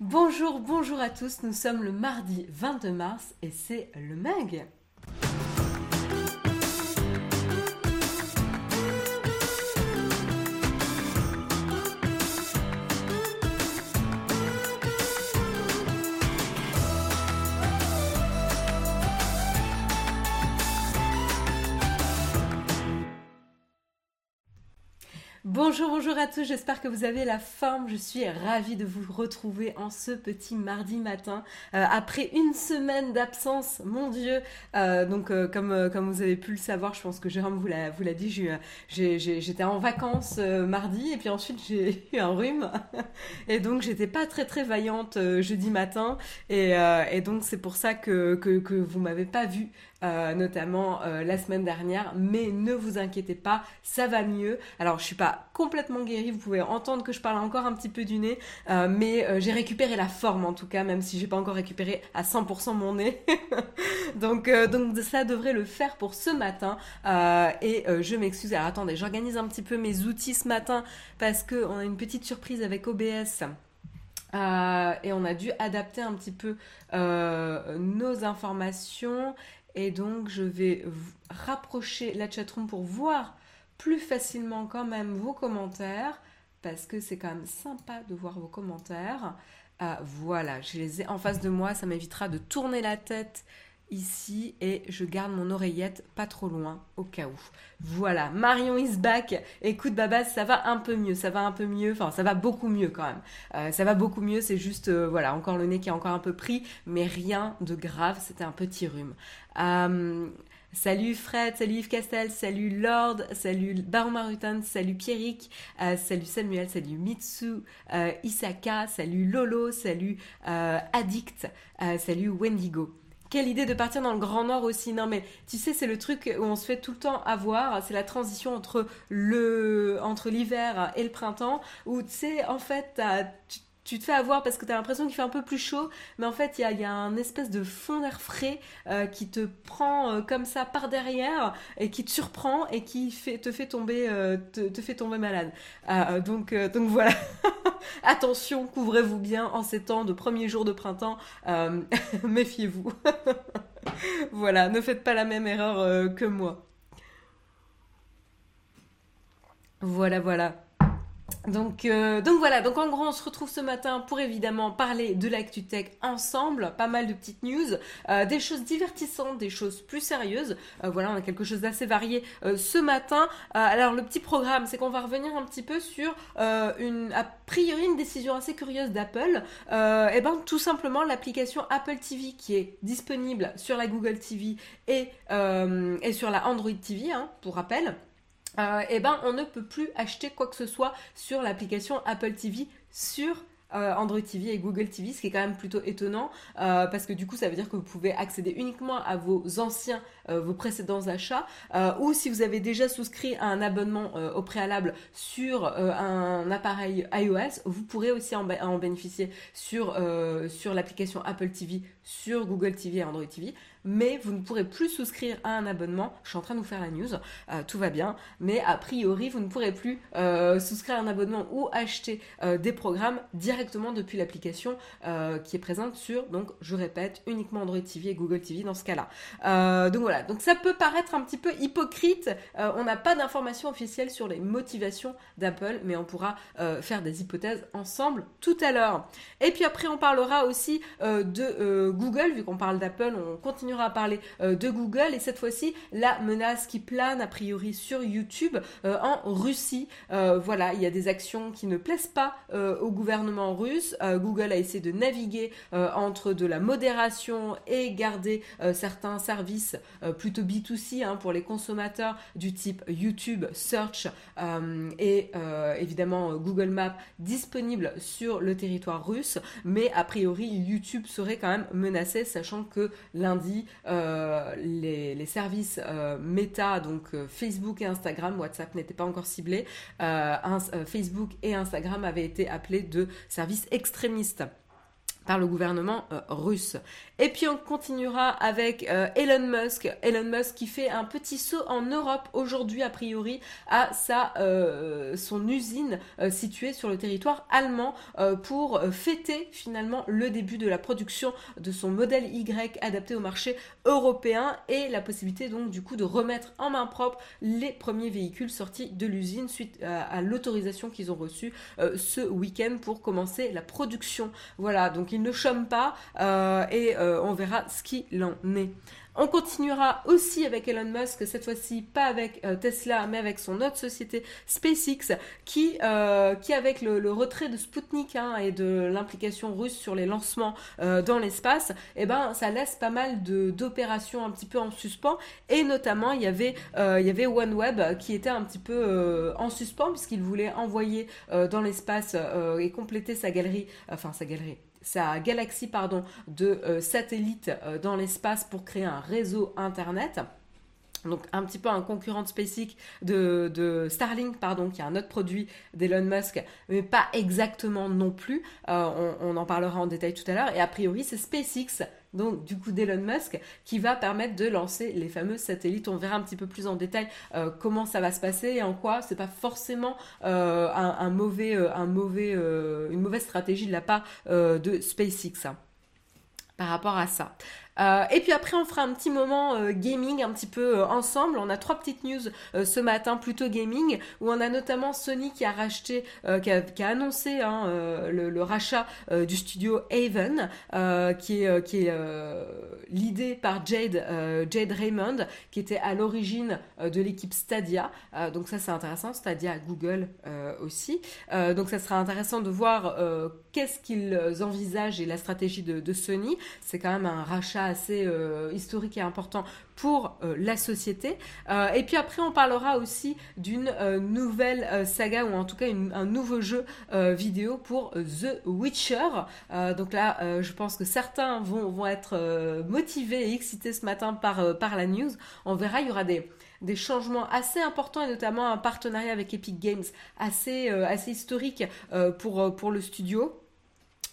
Bonjour, bonjour à tous, nous sommes le mardi 22 mars et c'est le MAG. Bonjour, bonjour à tous, j'espère que vous avez la forme. Je suis ravie de vous retrouver en ce petit mardi matin. Euh, après une semaine d'absence, mon Dieu. Euh, donc, euh, comme, vous avez pu le savoir, je pense que Jérôme vous l'a, vous l'a dit, j'étais en vacances mardi et puis ensuite j'ai eu un rhume. Et donc, j'étais pas très très vaillante jeudi matin. Et, donc, c'est pour ça que, que, que vous m'avez pas vu euh, notamment euh, la semaine dernière. Mais ne vous inquiétez pas, ça va mieux. Alors, je suis pas complètement guérie, vous pouvez entendre que je parle encore un petit peu du nez, euh, mais j'ai récupéré la forme en tout cas, même si j'ai pas encore récupéré à 100% mon nez. donc, donc ça devrait le faire pour ce matin. et je m'excuse. Alors attendez, j'organise un petit peu mes outils ce matin parce qu'on a une petite surprise avec OBS. et on a dû adapter un petit peu nos informations et donc, je vais rapprocher la chatroom pour voir plus facilement quand même vos commentaires, parce que c'est quand même sympa de voir vos commentaires. Euh, voilà, je les ai en face de moi, ça m'évitera de tourner la tête ici et je garde mon oreillette pas trop loin au cas où. Voilà, Marion is back. Écoute Babas, ça va un peu mieux, ça va un peu mieux, enfin ça va beaucoup mieux quand même. Euh, ça va beaucoup mieux, c'est juste, euh, voilà, encore le nez qui est encore un peu pris, mais rien de grave, c'était un petit rhume. Euh, salut Fred, salut Yves Castel, salut Lord, salut Baron Marutan, salut Pierrick, salut Samuel, salut Mitsu, Isaka, salut Lolo, salut Addict, salut Wendigo. Quelle idée de partir dans le Grand Nord aussi. Non, mais tu sais, c'est le truc où on se fait tout le temps avoir. C'est la transition entre le entre l'hiver et le printemps. Où tu sais, en fait, tu, tu te fais avoir parce que tu as l'impression qu'il fait un peu plus chaud, mais en fait, il y a, un espèce de fond d'air frais euh, qui te prend euh, comme ça par derrière et qui te surprend et qui fait, te, fait tomber, euh, te, fait tomber malade. donc, donc voilà. Attention, couvrez-vous bien en ces temps de premier jour de printemps. Méfiez-vous. voilà, ne faites pas la même erreur que moi. Voilà, voilà. Donc, euh, donc voilà, donc en gros on se retrouve ce matin pour évidemment parler de l'actu tech ensemble, pas mal de petites news, euh, des choses divertissantes, des choses plus sérieuses. Euh, voilà, on a quelque chose d'assez varié ce matin. alors le petit programme, c'est qu'on va revenir un petit peu sur une, a priori une décision assez curieuse d'Apple. et ben tout simplement l'application Apple TV qui est disponible sur la Google TV et, et sur la Android TV, hein, pour rappel euh, eh ben, on ne peut plus acheter quoi que ce soit sur l'application Apple TV sur euh, Android TV et Google TV, ce qui est quand même plutôt étonnant euh, parce que du coup ça veut dire que vous pouvez accéder uniquement à vos anciens, vos précédents achats ou si vous avez déjà souscrit à un abonnement au préalable sur un appareil iOS, vous pourrez aussi en, bénéficier sur l'application Apple TV, sur Google TV et Android TV mais vous ne pourrez plus souscrire à un abonnement. Je suis en train de vous faire la news, euh, tout va bien, mais a priori, vous ne pourrez plus euh, souscrire à un abonnement ou acheter euh, des programmes directement depuis l'application qui est présente sur, donc je répète, uniquement Android TV et Google TV dans ce cas-là. donc voilà, donc ça peut paraître un petit peu hypocrite, on n'a pas d'informations officielles sur les motivations d'Apple, mais on pourra faire des hypothèses ensemble tout à l'heure. Et puis après, on parlera aussi de Google, vu qu'on parle d'Apple, on continue à parler euh, de Google et cette fois-ci la menace qui plane a priori sur YouTube euh, en Russie. Euh, voilà, il y a des actions qui ne plaisent pas au gouvernement russe. Google a essayé de naviguer entre de la modération et garder certains services plutôt B2C hein, pour les consommateurs du type YouTube, Search et évidemment Google Maps disponibles sur le territoire russe. Mais a priori, YouTube serait quand même menacé, sachant que lundi, euh, les, services euh, Meta, donc euh, Facebook et Instagram, WhatsApp n'était pas encore ciblé, Facebook et Instagram avaient été appelés de services extrémistes. Par le gouvernement euh, russe. Et puis on continuera avec euh, Elon Musk. Elon Musk qui fait un petit saut en Europe aujourd'hui a priori à sa euh, son usine située sur le territoire allemand pour fêter finalement le début de la production de son modèle Y adapté au marché européen et la possibilité donc du coup de remettre en main propre les premiers véhicules sortis de l'usine suite à, l'autorisation qu'ils ont reçue ce week-end pour commencer la production. Voilà donc ne chôme pas euh, et euh, on verra ce qu'il en est. On continuera aussi avec Elon Musk, cette fois-ci pas avec euh, Tesla, mais avec son autre société SpaceX, qui, qui avec le, retrait de Sputnik hein, et de l'implication russe sur les lancements dans l'espace, eh ben ça laisse pas mal d'opérations un petit peu en suspens. Et notamment, il y avait, il y avait OneWeb qui était un petit peu en suspens puisqu'il voulait envoyer dans l'espace et compléter sa galerie, enfin sa galerie, sa galaxie pardon, de euh, satellites euh, dans l'espace pour créer un réseau Internet. Donc un petit peu un concurrent de SpaceX, de, Starlink, pardon, qui est un autre produit d'Elon Musk, mais pas exactement non plus. Euh, on, en parlera en détail tout à l'heure. Et a priori, c'est SpaceX donc du coup d'Elon Musk, qui va permettre de lancer les fameux satellites. On verra un petit peu plus en détail euh, comment ça va se passer et en quoi c'est pas forcément euh, euh, une mauvaise stratégie de la part de SpaceX hein, par rapport à ça. Euh, et puis après, on fera un petit moment euh, gaming un petit peu euh, ensemble. On a trois petites news ce matin, plutôt gaming, où on a notamment Sony qui a racheté, qui a, annoncé hein, le, rachat du studio Haven, qui est, qui est l'idée par Jade, Jade Raymond, qui était à l'origine de l'équipe Stadia. donc ça, c'est intéressant. Stadia, Google aussi. donc ça sera intéressant de voir qu'est-ce qu'ils envisagent et la stratégie de, de Sony. C'est quand même un rachat assez euh, historique et important pour euh, la société. Euh, et puis après, on parlera aussi d'une nouvelle saga ou en tout cas un nouveau jeu vidéo pour The Witcher. donc là, je pense que certains vont, être motivés et excités ce matin par, la news. On verra, il y aura des des changements assez importants et notamment un partenariat avec Epic Games assez, assez historique pour, pour le studio.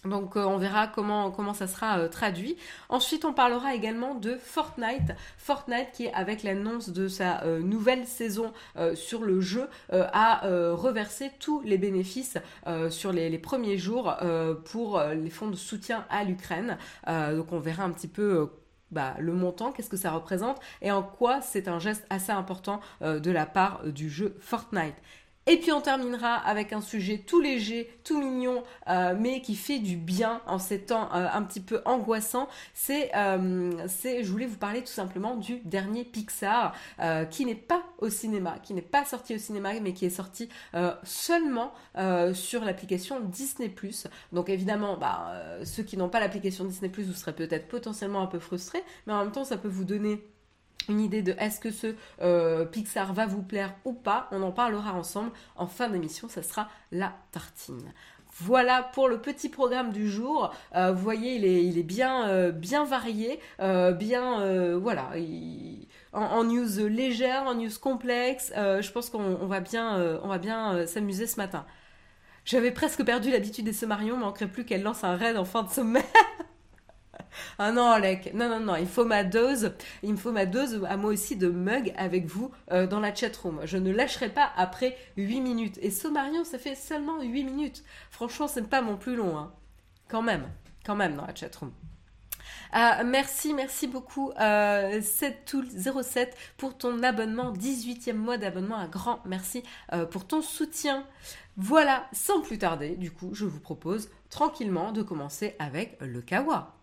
Donc euh, on verra comment, ça sera euh, traduit. Ensuite on parlera également de Fortnite. Fortnite qui avec l'annonce de sa euh, nouvelle saison sur le jeu a reversé tous les bénéfices sur les, premiers jours pour les fonds de soutien à l'Ukraine. donc on verra un petit peu bah, le montant, qu'est-ce que ça représente et en quoi c'est un geste assez important de la part du jeu Fortnite. Et puis on terminera avec un sujet tout léger, tout mignon, euh, mais qui fait du bien en ces temps euh, un petit peu angoissants. Euh, c'est, je voulais vous parler tout simplement du dernier Pixar, qui n'est pas au cinéma, qui n'est pas sorti au cinéma, mais qui est sorti seulement sur l'application Disney+. Donc évidemment, bah, ceux qui n'ont pas l'application Disney+, vous serez peut-être potentiellement un peu frustrés, mais en même temps, ça peut vous donner une idée de est-ce que ce euh, Pixar va vous plaire ou pas. On en parlera ensemble en fin d'émission, ça sera la tartine. Voilà pour le petit programme du jour. Euh, vous voyez, il est, bien, euh, bien varié, bien, voilà, en, news légère, en news complexe. je pense qu'on va bien, on va bien s'amuser ce matin. J'avais presque perdu l'habitude des Sommarions, manquerait plus qu'elle lance un raid en fin de semaine. Ah non, Alec, non, non, non, il faut ma dose, il me faut ma dose à moi aussi de mug avec vous euh, dans la chatroom. Je ne lâcherai pas après 8 minutes. Et Sommarion, ça fait seulement 8 minutes. Franchement, c'est pas mon plus long, hein. Quand même, quand même dans la chatroom. Euh, merci, merci beaucoup euh, 7tool07 pour ton abonnement, 18e mois d'abonnement, un grand merci euh, pour ton soutien. Voilà, sans plus tarder, du coup, je vous propose tranquillement de commencer avec le kawa.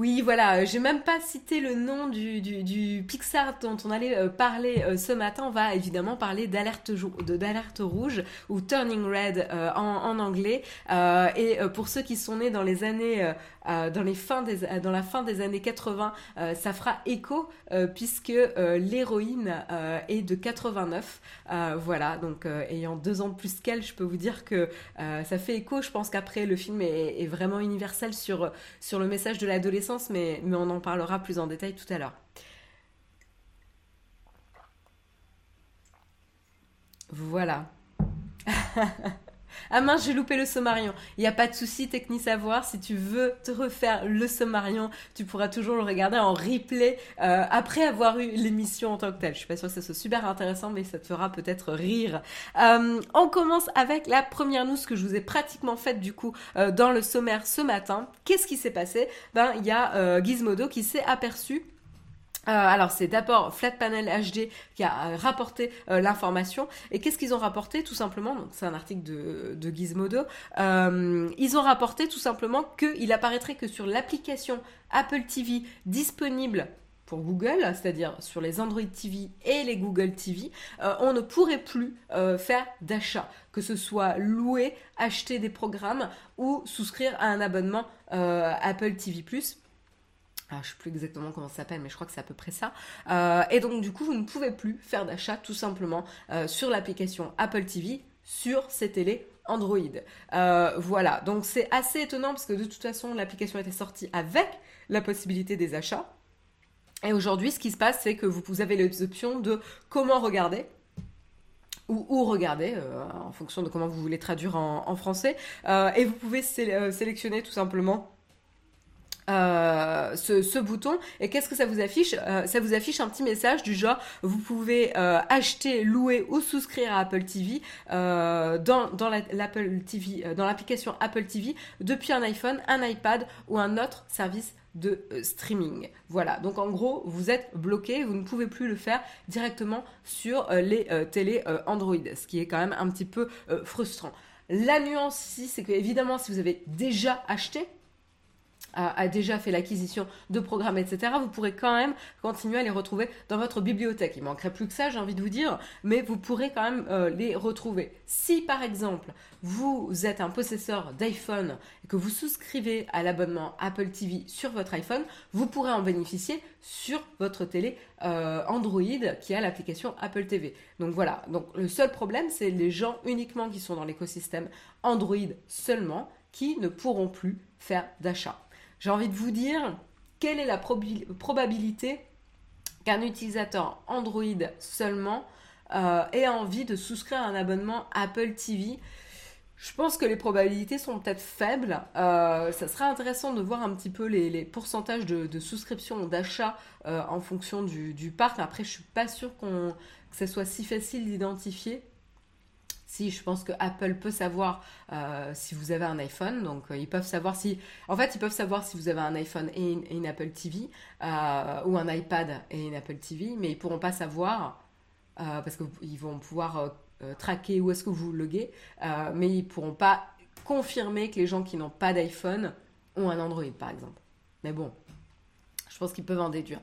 Oui, voilà, j'ai même pas cité le nom du, Pixar dont on allait euh, parler euh, ce matin. On va évidemment parler d'alerte rouge ou Turning Red euh, en, anglais. et pour ceux qui sont nés dans les années fins des, dans la fin des années 80, ça fera écho puisque l'héroïne est de 89. voilà, donc ayant deux ans de plus qu'elle, je peux vous dire que ça fait écho. Je pense qu'après, le film est, est, vraiment universel sur, sur le message de l'adolescence, mais, mais on en parlera plus en détail tout à l'heure. Voilà. ah mince, j'ai loupé le Sommarion. Il n'y a pas de souci, Techni Savoir. Si tu veux te refaire le Sommarion, tu pourras toujours le regarder en replay euh, après avoir eu l'émission en tant que telle. Je suis pas sûre que ce soit super intéressant, mais ça te fera peut-être rire. Euh, on commence avec la première news que je vous ai pratiquement faite du coup euh, dans le sommaire ce matin. Qu'est-ce qui s'est passé? Ben, il y a Gizmodo qui s'est aperçu euh, alors c'est d'abord Flatpanel HD qui a euh, rapporté euh, l'information. Et qu'est-ce qu'ils ont rapporté tout simplement? C'est un article de, Gizmodo. Ils ont rapporté tout simplement qu'il apparaîtrait que sur l'application Apple TV disponible pour Google, c'est-à-dire sur les Android TV et les Google TV, on ne pourrait plus faire d'achat, que ce soit louer, acheter des programmes ou souscrire à un abonnement Apple TV ⁇ je ne sais plus exactement comment ça s'appelle, mais je crois que c'est à peu près ça. Euh, et donc du coup, vous ne pouvez plus faire d'achat tout simplement euh, sur l'application Apple TV sur ces télés Android. Euh, voilà, donc c'est assez étonnant parce que de toute façon, l'application était sortie avec la possibilité des achats. Et aujourd'hui, ce qui se passe, c'est que vous, avez les options de comment regarder ou où regarder, en fonction de comment vous voulez traduire en, français. et vous pouvez sélectionner tout simplement euh, ce, bouton et qu'est-ce que ça vous affiche? Euh, Ça vous affiche un petit message du genre vous pouvez euh, acheter, louer ou souscrire à Apple TV dans, TV, dans l'application Apple TV depuis un iPhone, un iPad ou un autre service de streaming. Voilà, donc en gros, vous êtes bloqué, vous ne pouvez plus le faire directement sur les télé Android, ce qui est quand même un petit peu frustrant. La nuance ici, c'est que évidemment, si vous avez déjà acheté a, déjà fait l'acquisition de programmes, etc., vous pourrez quand même continuer à les retrouver dans votre bibliothèque. Il manquerait plus que ça, j'ai envie de vous dire, mais vous pourrez quand même euh, les retrouver. Si par exemple vous êtes un possesseur d'iPhone et que vous souscrivez à l'abonnement Apple TV sur votre iPhone, vous pourrez en bénéficier sur votre télé euh, Android qui a l'application Apple TV. Donc voilà, donc le seul problème c'est les gens uniquement qui sont dans l'écosystème Android seulement qui ne pourront plus faire d'achat j'ai envie de vous dire quelle est la probabilité qu'un utilisateur Android seulement euh, ait envie de souscrire un abonnement Apple TV. Je pense que les probabilités sont peut-être faibles. Euh, ça serait intéressant de voir un petit peu les, pourcentages de, souscription ou d'achat euh, en fonction du, parc. Après, je suis pas sûre que ce soit si facile d'identifier. Si, je pense que Apple peut savoir euh, si vous avez un iPhone, donc euh, ils peuvent savoir si, en fait, ils peuvent savoir si vous avez un iPhone et une, Apple TV euh, ou un iPad et une Apple TV, mais ils pourront pas savoir parce qu'ils vont pouvoir traquer où est-ce que vous loguez, mais ils pourront pas confirmer que les gens qui n'ont pas d'iPhone ont un Android, par exemple. Mais bon, je pense qu'ils peuvent en déduire.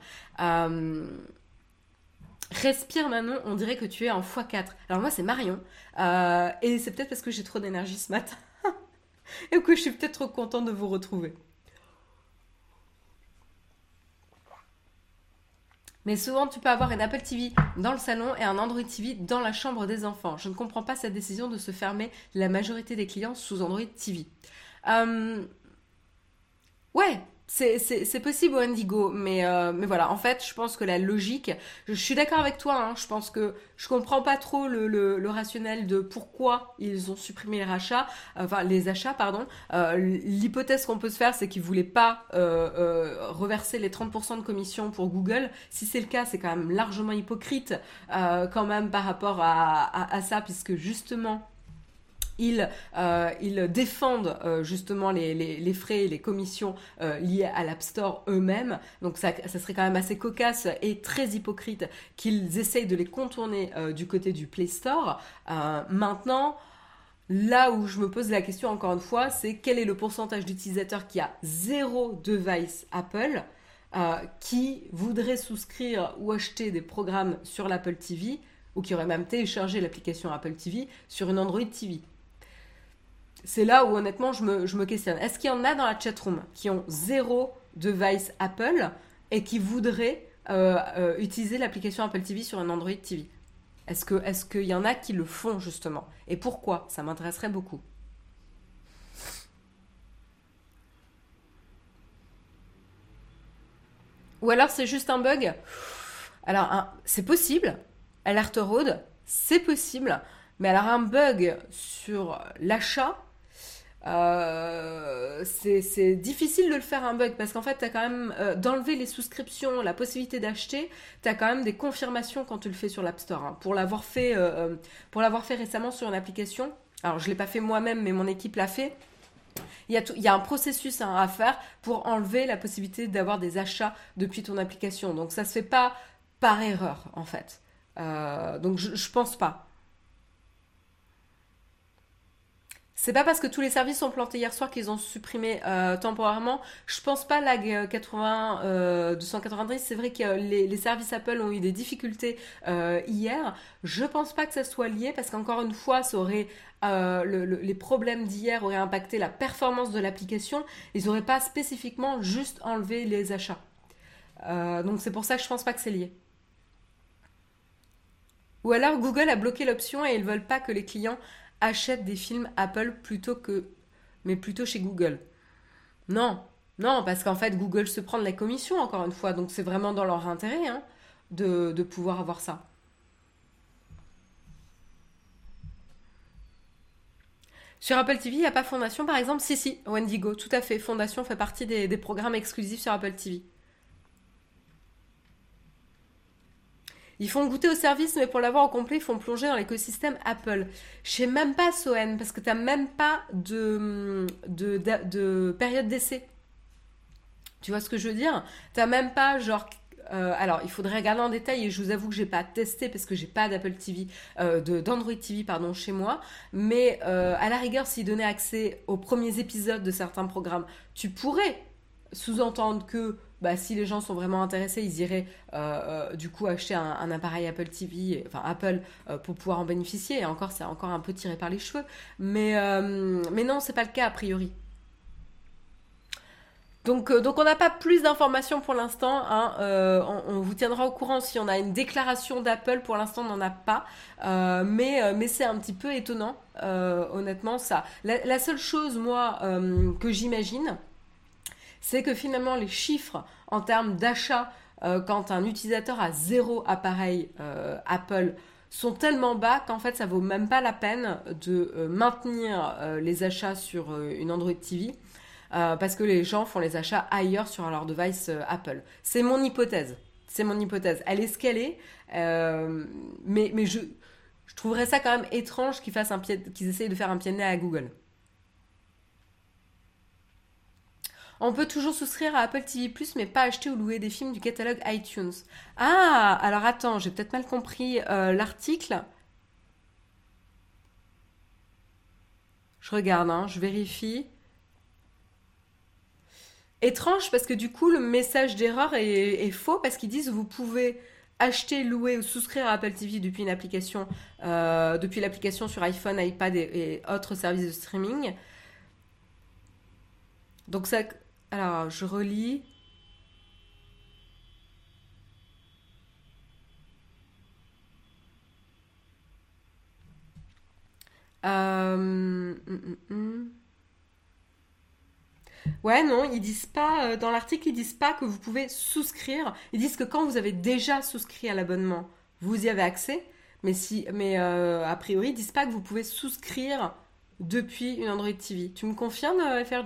Respire Manon, on dirait que tu es en x4. Alors moi c'est Marion. Euh, et c'est peut-être parce que j'ai trop d'énergie ce matin. et que je suis peut-être trop contente de vous retrouver. Mais souvent, tu peux avoir une Apple TV dans le salon et un Android TV dans la chambre des enfants. Je ne comprends pas cette décision de se fermer la majorité des clients sous Android TV. Euh... Ouais, c'est possible au Indigo, mais, euh, mais voilà, en fait, je pense que la logique, je, suis d'accord avec toi, hein, je pense que je comprends pas trop le, rationnel de pourquoi ils ont supprimé les rachats, enfin les achats, pardon. Euh, l'hypothèse qu'on peut se faire, c'est qu'ils voulaient pas euh, reverser les 30% de commission pour Google. Si c'est le cas, c'est quand même largement hypocrite quand même par rapport à, à ça, puisque justement, ils, euh, ils défendent euh, justement les, frais et les commissions euh, liées à l'App Store eux-mêmes. Donc ça, ça, serait quand même assez cocasse et très hypocrite qu'ils essayent de les contourner du côté du Play Store. maintenant, Là où je me pose la question encore une fois, c'est quel est le pourcentage d'utilisateurs qui a zéro device Apple, qui voudrait souscrire ou acheter des programmes sur l'Apple TV, ou qui aurait même téléchargé l'application Apple TV sur une Android TV c'est là où honnêtement je me, questionne. Est-ce qu'il y en a dans la chatroom qui ont zéro device Apple et qui voudraient euh, euh, utiliser l'application Apple TV sur un Android TV Est-ce qu'il y en a qui le font justement? Et pourquoi? Ça m'intéresserait beaucoup. Ou alors c'est juste un bug? Alors c'est possible. Alert Road, c'est possible. Mais alors un bug sur l'achat, euh, c'est difficile de le faire un bug parce qu'en fait, tu as quand même euh, d'enlever les souscriptions, la possibilité d'acheter, tu as quand même des confirmations quand tu le fais sur l'App Store. Hein. Pour l'avoir fait, euh, fait récemment sur une application, alors je l'ai pas fait moi-même, mais mon équipe l'a fait. Il y, a il y a un processus hein, à faire pour enlever la possibilité d'avoir des achats depuis ton application. Donc ça se fait pas par erreur en fait. donc je, je pense pas. C'est pas parce que tous les services sont plantés hier soir qu'ils ont supprimé euh, temporairement. Je pense pas lag 80 euh, 290. Euh, c'est vrai que les, services Apple ont eu des difficultés hier. Je pense pas que ça soit lié parce qu'encore une fois, ça aurait les problèmes d'hier auraient impacté la performance de l'application. Ils n'auraient pas spécifiquement juste enlevé les achats. donc c'est pour ça que je pense pas que c'est lié. Ou alors Google a bloqué l'option et ils veulent pas que les clients achètent des films Apple plutôt que mais plutôt chez Google. Non, non, parce qu'en fait Google se prend de la commission encore une fois, donc c'est vraiment dans leur intérêt hein, de, de pouvoir avoir ça. Sur Apple TV, il n'y a pas Fondation par exemple? Si, si, Wendigo, tout à fait. Fondation fait partie des programmes exclusifs sur Apple TV. Ils font goûter au service, mais pour l'avoir au complet, ils font plonger dans l'écosystème Apple. Je sais même pas, Soen, parce que tu n'as même pas de, de, période d'essai. Tu vois ce que je veux dire? Tu n'as même pas, genre, euh, alors, il faudrait regarder en détail et je vous avoue que j'ai pas testé parce que j'ai pas d'Apple TV, euh, d'Android TV pardon chez moi. Mais euh, à la rigueur, s'ils donnaient accès aux premiers épisodes de certains programmes, tu pourrais sous-entendre que bah, si les gens sont vraiment intéressés, ils iraient euh, euh, du coup acheter un, appareil Apple TV, enfin Apple, euh, pour pouvoir en bénéficier. Et encore, c'est encore un peu tiré par les cheveux. Mais, mais non, c'est pas le cas a priori. Donc, donc on n'a pas plus d'informations pour l'instant. Hein. On, vous tiendra au courant si on a une déclaration d'Apple. Pour l'instant, on n'en a pas. mais mais c'est un petit peu étonnant, honnêtement, ça. la seule chose, moi, que j'imagine, c'est que finalement les chiffres en termes d'achat euh, quand un utilisateur a zéro appareil euh, Apple sont tellement bas qu'en fait ça vaut même pas la peine de euh, maintenir les achats sur une Android TV parce que les gens font les achats ailleurs sur leur device Apple. C'est mon hypothèse. C'est mon hypothèse. Elle est ce qu'elle est, mais, je, trouverais ça quand même étrange qu'ils qu'ils essayent de faire un pied de nez à Google. On peut toujours souscrire à Apple TV ⁇ mais pas acheter ou louer des films du catalogue iTunes. Ah, alors attends, j'ai peut-être mal compris euh, l'article. Je regarde, hein, je vérifie. Étrange parce que du coup le message d'erreur est, faux parce qu'ils disent vous pouvez acheter, louer ou souscrire à Apple TV depuis une application, euh, depuis l'application sur iPhone, iPad et, autres services de streaming. Donc ça, alors, je relis. Euh, hum, hum, hum. Ouais, non, ils disent pas, euh, dans l'article, ils disent pas que vous pouvez souscrire. Ils disent que quand vous avez déjà souscrit à l'abonnement, vous y avez accès. Mais, si, mais euh, a priori, ils disent pas que vous pouvez souscrire depuis une Android TV. Tu me confirmes, FR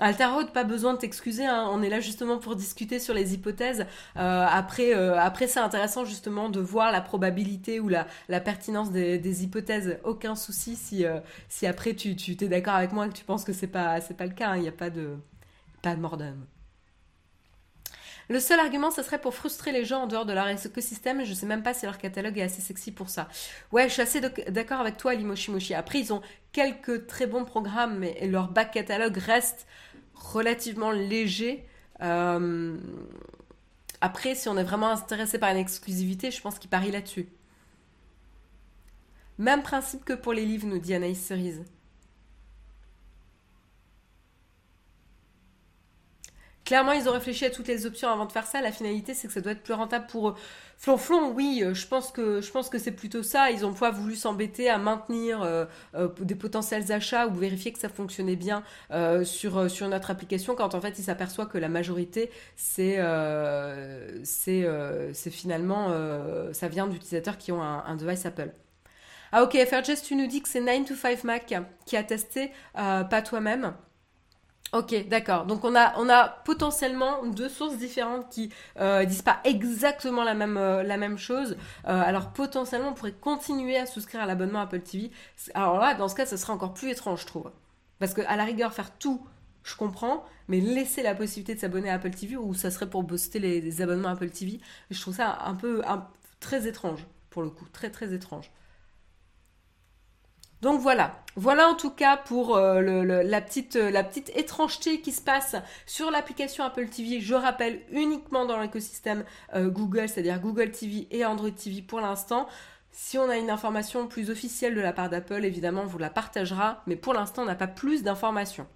Altarot, pas besoin de t'excuser, hein. on est là justement pour discuter sur les hypothèses. Euh, après, euh, après c'est intéressant justement de voir la probabilité ou la, pertinence des, hypothèses. Aucun souci si, euh, après tu, tu es d'accord avec moi et que tu penses que c'est pas, pas le cas, hein. il n'y a pas de, pas mort le seul argument, ce serait pour frustrer les gens en dehors de leur écosystème. Je sais même pas si leur catalogue est assez sexy pour ça. Ouais, je suis assez d'accord avec toi, Limoshimoshi. Après, ils ont quelques très bons programmes, mais leur back catalogue reste relativement léger. Euh, après, si on est vraiment intéressé par une exclusivité, je pense qu'il parie là-dessus. Même principe que pour les livres, nous dit Anaïs Cerise. Clairement, ils ont réfléchi à toutes les options avant de faire ça. La finalité, c'est que ça doit être plus rentable pour eux. Flonflon, oui, euh, je pense que c'est plutôt ça. Ils ont pas voulu s'embêter à maintenir euh, euh, des potentiels achats ou vérifier que ça fonctionnait bien sur sur notre application quand en fait ils s'aperçoivent que la majorité c'est finalement ça vient d'utilisateurs qui ont un, un, device Apple. Ah ok, FRJS, tu nous dis que c'est 9 to 5 Mac qui a testé, pas toi-même. Ok, d'accord. Donc on a, on a potentiellement deux sources différentes qui euh, disent pas exactement la même, euh, la même chose. Euh, alors potentiellement on pourrait continuer à souscrire à l'abonnement Apple TV. Alors là, dans ce cas, ce serait encore plus étrange, je trouve. Parce que à la rigueur, faire tout, je comprends, mais laisser la possibilité de s'abonner à Apple TV ou ça serait pour booster les, abonnements Apple TV, je trouve ça un peu très étrange pour le coup, très très étrange. Donc voilà, voilà en tout cas pour euh, la, petite, euh, la petite étrangeté qui se passe sur l'application Apple TV. Je rappelle uniquement dans l'écosystème euh, Google, c'est-à-dire Google TV et Android TV pour l'instant. Si on a une information plus officielle de la part d'Apple, évidemment, on vous la partagera, mais pour l'instant, on n'a pas plus d'informations.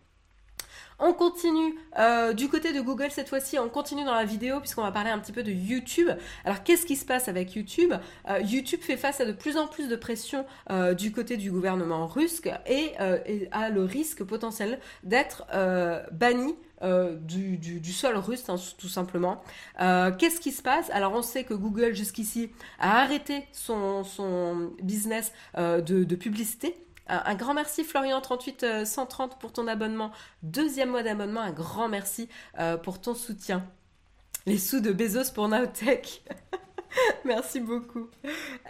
On continue euh, du côté de Google cette fois-ci, on continue dans la vidéo puisqu'on va parler un petit peu de YouTube. Alors qu'est-ce qui se passe avec YouTube? Euh, YouTube fait face à de plus en plus de pression euh, du côté du gouvernement russe et, a le risque potentiel d'être banni du, sol russe, hein, tout simplement. Qu'est-ce qui se passe? Alors, on sait que Google, jusqu'ici, a arrêté son, business de, publicité. Un, grand merci Florian 38 130 euh, pour ton abonnement. Deuxième mois d'abonnement, un grand merci euh, pour ton soutien. Les sous de Bezos pour Naotech. Merci beaucoup.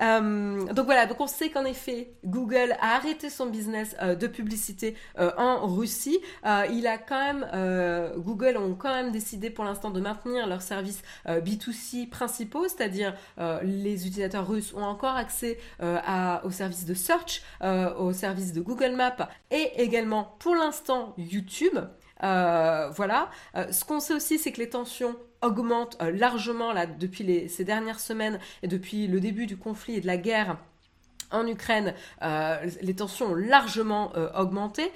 Euh, donc voilà, donc on sait qu'en effet, Google a arrêté son business euh, de publicité euh, en Russie. il a quand même, Google ont quand même décidé pour l'instant de maintenir leurs services B2C principaux, c'est-à-dire les utilisateurs russes ont encore accès aux services de search, aux services de Google Maps et également pour l'instant YouTube. voilà. ce qu'on sait aussi, c'est que les tensions augmente euh, largement là, depuis ces dernières semaines et depuis le début du conflit et de la guerre en Ukraine, euh, les tensions ont largement euh, augmenté.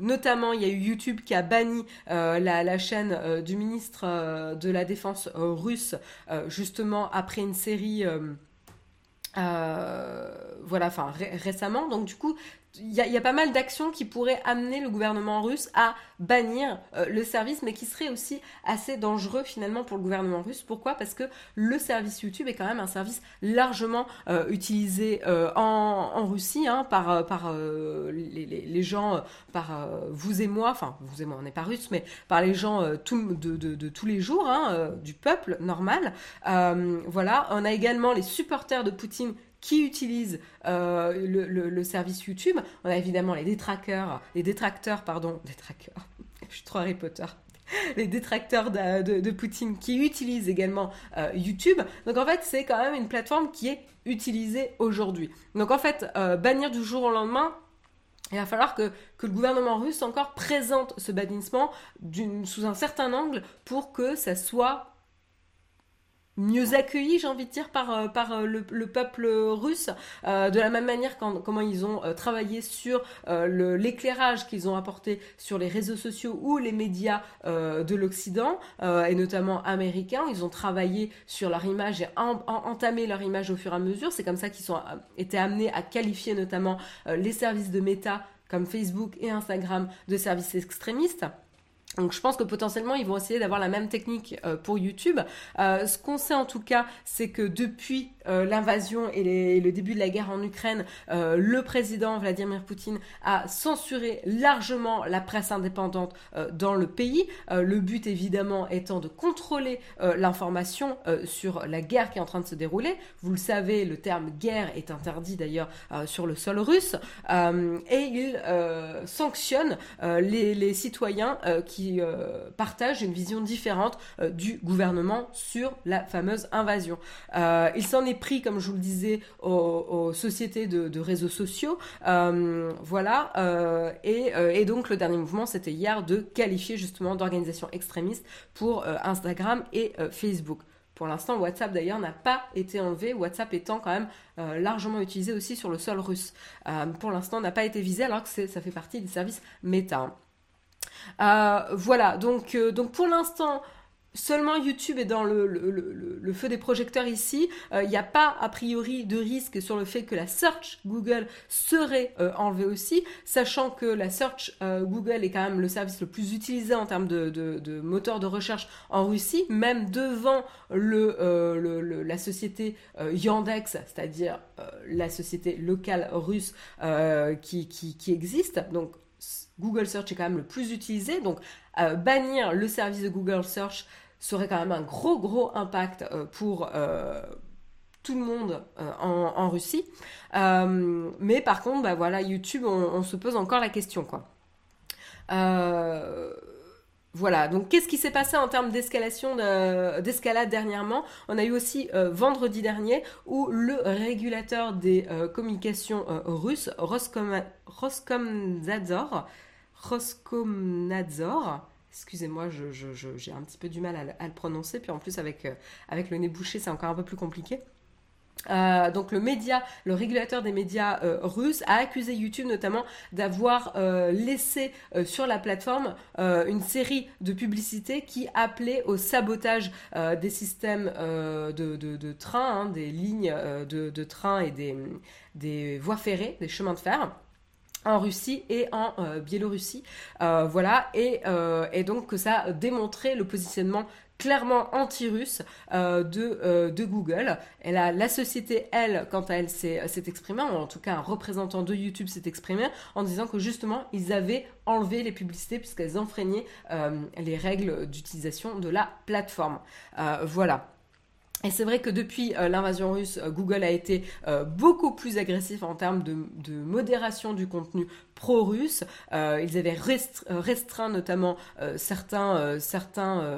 notamment, il y a eu YouTube qui a banni la, chaîne du ministre de la Défense russe, justement après une série... voilà, enfin récemment. Donc du coup, il y, a pas mal d'actions qui pourraient amener le gouvernement russe à bannir euh, le service, mais qui seraient aussi assez dangereux finalement pour le gouvernement russe. Pourquoi? Parce que le service YouTube est quand même un service largement euh, utilisé euh, en, Russie hein, par, par les, gens, par vous et moi, enfin vous et moi on n'est pas russe, mais par les gens de, tous les jours, hein, du peuple normal. voilà, on a également les supporters de Poutine qui utilisent euh, le, service YouTube. On a évidemment les détracteurs, les détracteurs, pardon, détracteurs, je suis trop Harry Potter les détracteurs de, Poutine qui utilisent également euh, YouTube. Donc en fait, c'est quand même une plateforme qui est utilisée aujourd'hui. Donc en fait, euh, bannir du jour au lendemain, il va falloir que, que, le gouvernement russe encore présente ce bannissement sous un certain angle pour que ça soit mieux accueillis, j'ai envie de dire, par, euh, par euh, le, peuple russe, euh, de la même manière quand, comment ils ont travaillé sur l'éclairage qu'ils ont apporté sur les réseaux sociaux ou les médias de l'Occident, et notamment américains. Ils ont travaillé sur leur image et entamé leur image au fur et à mesure. C'est comme ça qu'ils ont été amenés à qualifier notamment les services de méta comme Facebook et Instagram de services extrémistes. Donc je pense que potentiellement ils vont essayer d'avoir la même technique euh, pour YouTube. Euh, ce qu'on sait en tout cas, c'est que depuis euh, l'invasion et, le début de la guerre en Ukraine, le président Vladimir Poutine a censuré largement la presse indépendante dans le pays. le but évidemment étant de contrôler l'information sur la guerre qui est en train de se dérouler. Vous le savez, le terme guerre est interdit d'ailleurs sur le sol russe et il sanctionne les, les, citoyens qui euh, partagent une vision différente euh, du gouvernement sur la fameuse invasion. Euh, il s'en est pris, comme je vous le disais, aux, sociétés de, réseaux sociaux. voilà. Et, et, donc le dernier mouvement, c'était hier de qualifier justement d'organisation extrémiste pour Instagram et Facebook. Pour l'instant, WhatsApp d'ailleurs n'a pas été enlevé, WhatsApp étant quand même largement utilisé aussi sur le sol russe. pour l'instant, n'a pas été visé alors que ça fait partie des services Meta. Voilà, donc, donc pour l'instant, Seulement YouTube est dans le, feu des projecteurs ici. Il euh, n'y a pas a priori de risque sur le fait que la search Google serait euh, enlevée aussi, sachant que la search euh, Google est quand même le service le plus utilisé en termes de, moteur de recherche en Russie, même devant la société Yandex, c'est-à-dire la société locale russe qui, qui existe. Google Search est quand même le plus utilisé. Donc bannir le service de Google Search serait quand même un gros gros impact euh, pour euh, tout le monde euh, en, Russie. mais par contre, bah voilà, YouTube, on, se pose encore la question, quoi. Voilà, donc qu'est-ce qui s'est passé en termes d'escalation, d'escalade dernièrement? On a eu aussi vendredi dernier où le régulateur des communications russes, Roskom, Roskomnadzor, Excusez-moi, j'ai un petit peu du mal à, le prononcer. Puis en plus, avec, euh, avec le nez bouché, c'est encore un peu plus compliqué. Euh, donc le média, le régulateur des médias euh, russes a accusé YouTube notamment d'avoir laissé sur la plateforme une série de publicités qui appelaient au sabotage des systèmes de, de, train, hein, des lignes de, de train et des voies ferrées, des chemins de fer en Russie et en euh, Biélorussie. Euh, voilà, euh, et, donc que ça démontrait le positionnement clairement anti-russe de, Google. Et la, la société, elle, quand elle s'est exprimée, ou en tout cas un représentant de YouTube s'est exprimé en disant que justement, ils avaient enlevé les publicités puisqu'elles enfreignaient les règles d'utilisation de la plateforme. voilà. Et c'est vrai que depuis euh, l'invasion russe, euh, Google a été euh, beaucoup plus agressif en termes de, modération du contenu pro-russe. ils avaient restreint notamment certains, certains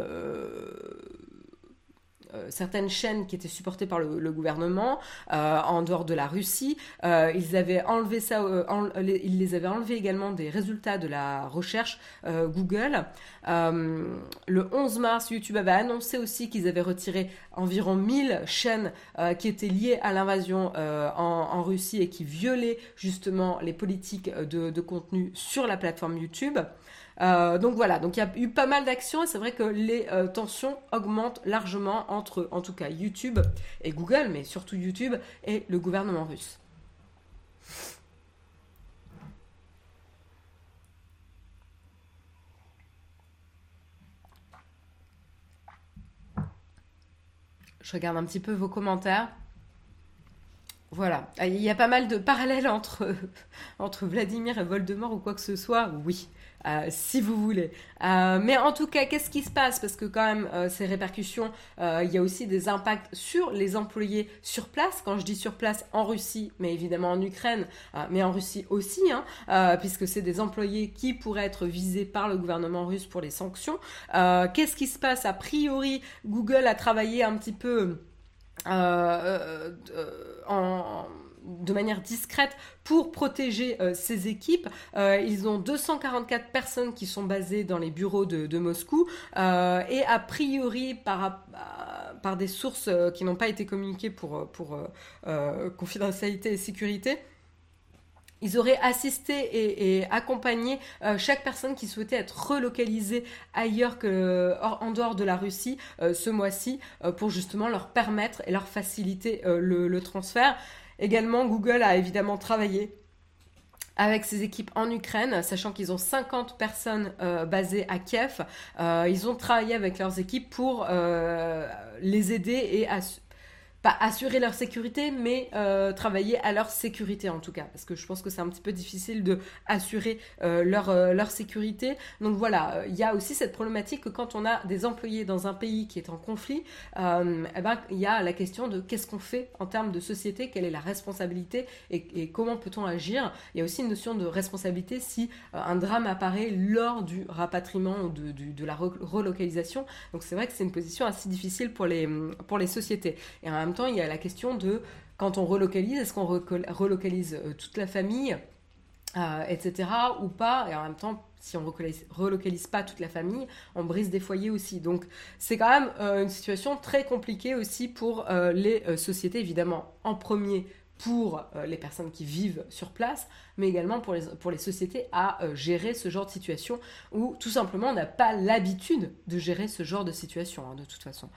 certaines chaînes qui étaient supportées par le, gouvernement euh, en dehors de la Russie. Euh, ils avaient enlevé ça, ils les avaient enlevés également des résultats de la recherche Google. le 11 mars, YouTube avait annoncé aussi qu'ils avaient retiré environ 1000 chaînes qui étaient liées à l'invasion en, Russie et qui violaient justement les politiques de contenu sur la plateforme YouTube. Euh, donc voilà, donc il y a eu pas mal d'actions et c'est vrai que les euh, tensions augmentent largement entre, en tout cas, YouTube et Google, mais surtout YouTube et le gouvernement russe. Je regarde un petit peu vos commentaires. Voilà, il y a pas mal de parallèles entre, entre Vladimir et Voldemort ou quoi que ce soit, oui. Euh, si vous voulez. Euh, mais en tout cas, qu'est-ce qui se passe? Parce que quand même, euh, ces répercussions, il y a aussi des impacts sur les employés sur place. Quand je dis sur place, en Russie, mais évidemment en Ukraine, mais en Russie aussi, hein, puisque c'est des employés qui pourraient être visés par le gouvernement russe pour les sanctions. qu'est-ce qui se passe? A priori, Google a travaillé un petit peu en de manière discrète pour protéger euh, ces équipes. Euh, ils ont 244 personnes qui sont basées dans les bureaux de, Moscou euh, et a priori par, par des sources qui n'ont pas été communiquées pour, pour confidentialité et sécurité. Ils auraient assisté et, accompagné chaque personne qui souhaitait être relocalisée ailleurs que en dehors de la Russie ce mois-ci pour justement leur permettre et leur faciliter le, transfert. Également, Google a évidemment travaillé avec ses équipes en Ukraine, sachant qu'ils ont 50 personnes euh, basées à Kiev. Euh, ils ont travaillé avec leurs équipes pour euh, les aider et assurer leur sécurité, mais euh, travailler à leur sécurité en tout cas, parce que je pense que c'est un petit peu difficile de assurer euh, leur, euh, leur sécurité. Donc voilà, il y a aussi cette problématique que quand on a des employés dans un pays qui est en conflit, eh ben, il y a la question de qu'est-ce qu'on fait en termes de société, quelle est la responsabilité et, comment peut-on agir. Il y a aussi une notion de responsabilité si un drame apparaît lors du rapatriement ou de, la relocalisation. Donc c'est vrai que c'est une position assez difficile pour les, pour les sociétés. Et en même temps, il y a la question de quand on relocalise, est-ce qu'on relocalise euh, toute la famille etc. ou pas, et en même temps, si on relocalise, relocalise pas toute la famille, on brise des foyers aussi. Donc c'est quand même une situation très compliquée aussi pour les sociétés, évidemment, en premier pour les personnes qui vivent sur place, mais également pour les, pour les sociétés à euh, gérer ce genre de situation où tout simplement on n'a pas l'habitude de gérer ce genre de situation hein, de toute façon.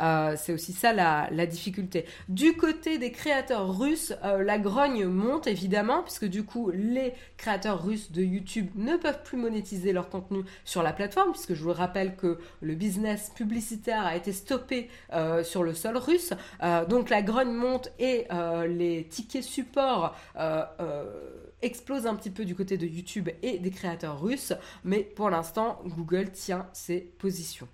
Euh, c'est aussi ça la, la, difficulté. Du côté des créateurs russes, euh, la grogne monte évidemment puisque du coup les créateurs russes de YouTube ne peuvent plus monétiser leur contenu sur la plateforme puisque je vous rappelle que le business publicitaire a été stoppé sur le sol russe. donc la grogne monte et les tickets support explose un petit peu du côté de YouTube et des créateurs russes, mais pour l'instant, Google tient ses positions.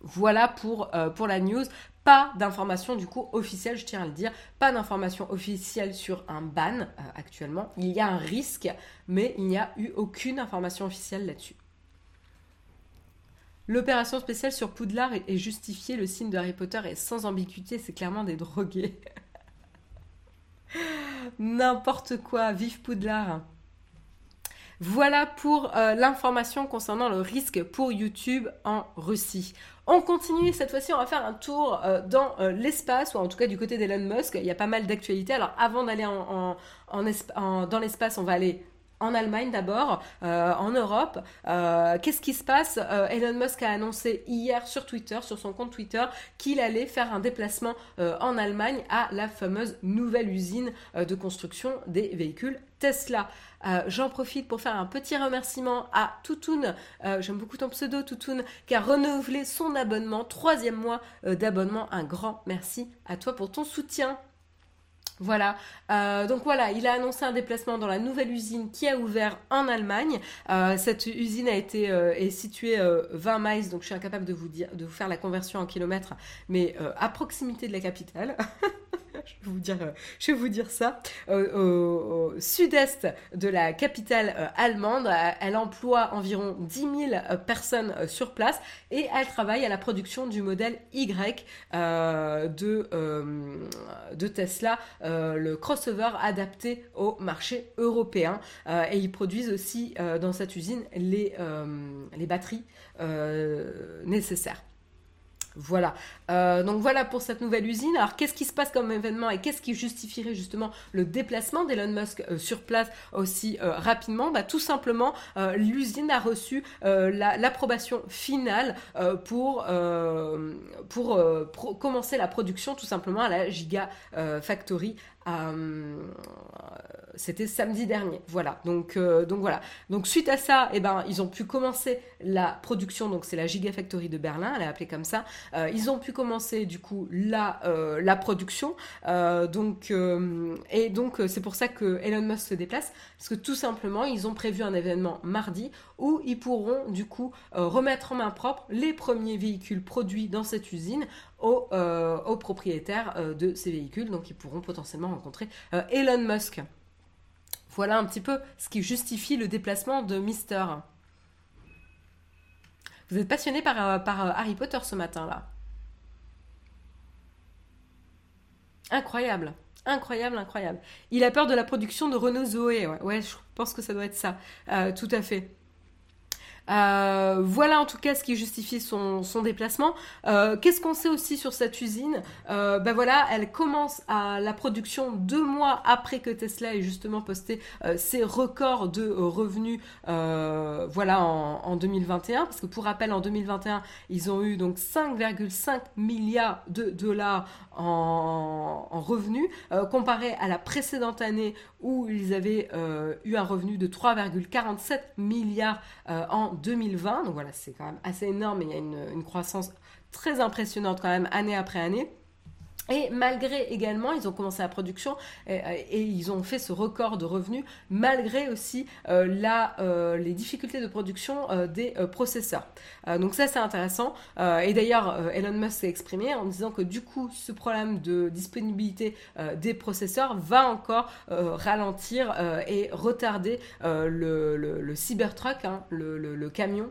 Voilà pour, euh, la news. Pas d'informations du coup officielles, je tiens à le dire, pas d'informations officielles sur un ban euh, actuellement. Il y a un risque, mais il n'y a eu aucune information officielle là-dessus. L'opération spéciale sur Poudlard est justifiée, le signe de Harry Potter est sans ambiguïté, c'est clairement des drogués. N'importe quoi, vive Poudlard. Voilà pour euh, l'information concernant le risque pour YouTube en Russie. On continue, cette fois-ci on va faire un tour euh, dans euh, l'espace, ou en tout cas du côté d'Elon Musk, il y a pas mal d'actualités. Alors avant d'aller en, dans l'espace, on va aller en Allemagne d'abord, euh, en Europe. Euh, qu'est-ce qui se passe euh, Elon Musk a annoncé hier sur Twitter, sur son compte Twitter, qu'il allait faire un déplacement en Allemagne à la fameuse nouvelle usine de construction des véhicules Tesla. J'en profite pour faire un petit remerciement à Toutoun, j'aime beaucoup ton pseudo Toutoun, qui a renouvelé son abonnement, troisième mois d'abonnement. Un grand merci à toi pour ton soutien. Voilà, euh, donc voilà, il a annoncé un déplacement dans la nouvelle usine qui a ouvert en Allemagne. Euh, cette usine a été euh, est située 20 miles, donc je suis incapable de vous dire, de vous faire la conversion en kilomètres, mais à proximité de la capitale. je, vais vous dire, je vais vous dire ça. au, sud-est de la capitale allemande, elle emploie environ 10 000 personnes sur place et elle travaille à la production du modèle Y de, Tesla euh, le crossover adapté au marché européen. Euh, et ils produisent aussi euh, dans cette usine les batteries nécessaires. Voilà. Euh, donc voilà pour cette nouvelle usine. Alors qu'est-ce qui se passe comme événement et qu'est-ce qui justifierait justement le déplacement d'Elon Musk euh, sur place aussi euh, rapidement? Bah, Tout simplement, l'usine a reçu l'approbation finale pour, pour, commencer la production tout simplement à la Giga Factory c'était samedi dernier. Voilà. Donc, euh, donc voilà. Donc suite à ça, eh ben, ils ont pu commencer la production. Donc c'est la Gigafactory de Berlin, elle est appelée comme ça. Euh, ils ont pu commencer du coup la, euh, la production. donc et donc c'est pour ça que Elon Musk se déplace parce que tout simplement ils ont prévu un événement mardi où ils pourront du coup remettre en main propre les premiers véhicules produits dans cette usine aux, aux propriétaires de ces véhicules. Donc ils pourront potentiellement rencontrer Elon Musk. Voilà un petit peu ce qui justifie le déplacement de Mister. Vous êtes passionné par, euh, euh, Harry Potter ce matin-là. Incroyable. Incroyable, incroyable. Il a peur de la production de Renault Zoé. Ouais, je pense que ça doit être ça. Euh, tout à fait. Euh, voilà en tout cas ce qui justifie son, déplacement. Euh, qu'est-ce qu'on sait aussi sur cette usine? Euh, Ben voilà, elle commence à la production deux mois après que Tesla ait justement posté ses records de revenus voilà en, en, 2021. Parce que pour rappel, en 2021, ils ont eu donc 5,5 milliards de dollars en, revenus, euh, comparé à la précédente année où ils avaient euh, eu un revenu de 3,47 milliards euh, en 2020. Donc voilà, c'est quand même assez énorme, il y a une croissance très impressionnante quand même année après année. Et malgré également, ils ont commencé la production et, ils ont fait ce record de revenus, malgré aussi euh, la, euh, les difficultés de production euh, des processeurs. donc ça, c'est intéressant. et d'ailleurs, Elon Musk s'est exprimé en disant que du coup, ce problème de disponibilité des processeurs va encore ralentir et retarder le, le, Cybertruck, hein, le, le, camion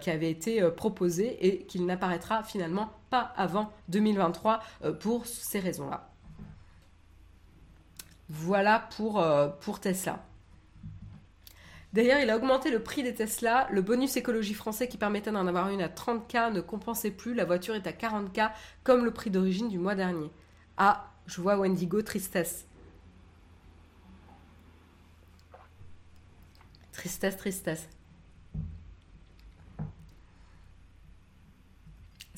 qui avait été proposé et qu'il n'apparaîtra finalement pas avant 2023 euh, pour ces raisons-là. Voilà pour, euh, pour Tesla. D'ailleurs, il a augmenté le prix des Tesla. Le bonus écologie français qui permettait d'en avoir une à 30K ne compensait plus. La voiture est à 40K comme le prix d'origine du mois dernier. Ah, je vois Wendigo, tristesse. Tristesse, tristesse.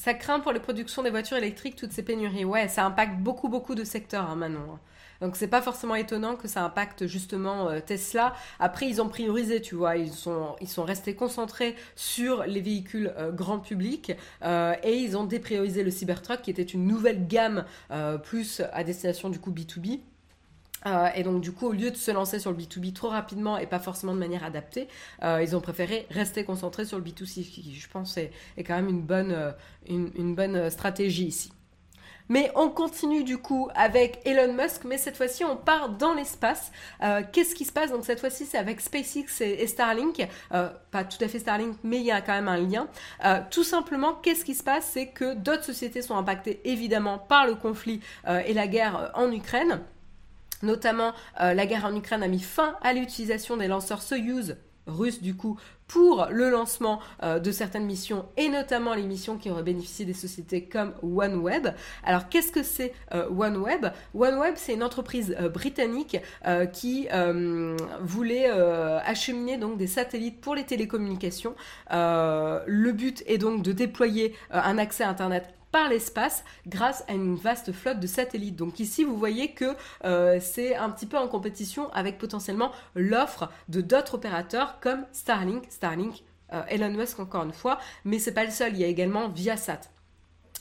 Ça craint pour les productions des voitures électriques toutes ces pénuries. Ouais, ça impacte beaucoup, beaucoup de secteurs hein, maintenant. Donc c'est pas forcément étonnant que ça impacte justement euh, Tesla. Après ils ont priorisé, tu vois, ils sont ils sont restés concentrés sur les véhicules euh, grand public euh, et ils ont dépriorisé le Cybertruck qui était une nouvelle gamme plus à destination du coup B2B. Et donc du coup, au lieu de se lancer sur le B2B trop rapidement et pas forcément de manière adaptée, ils ont préféré rester concentrés sur le B2C, qui je pense est, quand même une bonne, une bonne stratégie ici. Mais on continue du coup avec Elon Musk, mais cette fois-ci on part dans l'espace. Euh, qu'est-ce qui se passe? Donc cette fois-ci c'est avec SpaceX et, Starlink. Euh, pas tout à fait Starlink, mais il y a quand même un lien. Euh, tout simplement, qu'est-ce qui se passe? C'est que d'autres sociétés sont impactées évidemment par le conflit et la guerre en Ukraine. Notamment, la guerre en Ukraine a mis fin à l'utilisation des lanceurs Soyuz russes du coup pour le lancement euh, de certaines missions et notamment les missions qui auraient bénéficié des sociétés comme OneWeb. Alors qu'est-ce que c'est euh, OneWeb? OneWeb c'est une entreprise euh, britannique qui voulait acheminer donc des satellites pour les télécommunications. le but est donc de déployer un accès à Internet par l'espace grâce à une vaste flotte de satellites. Donc ici, vous voyez que euh, c'est un petit peu en compétition avec potentiellement l'offre de d'autres opérateurs comme Starlink, Starlink, euh, Elon Musk encore une fois, mais c'est pas le seul. Il y a également Viasat.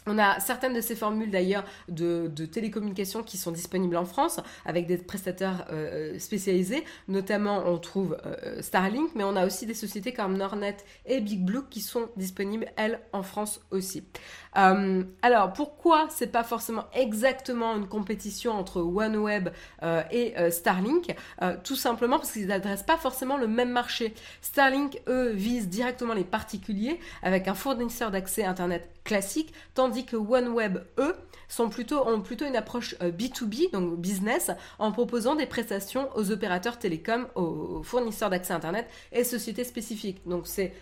On a certaines de ces formules d'ailleurs de, télécommunications qui sont disponibles en France avec des prestataires euh, spécialisés. Notamment, on trouve Starlink, mais on a aussi des sociétés comme Nornet et Big Blue qui sont disponibles, elles, en France aussi. Euh, alors, pourquoi c'est pas forcément exactement une compétition entre OneWeb euh, et euh, Starlink? Tout simplement parce qu'ils n'adressent pas forcément le même marché. Starlink, eux, visent directement les particuliers avec un fournisseur d'accès Internet classique, tandis que OneWeb, eux, sont plutôt, ont plutôt une approche B2B, donc business, en proposant des prestations aux opérateurs télécoms, aux fournisseurs d'accès Internet et sociétés spécifiques. Donc c'est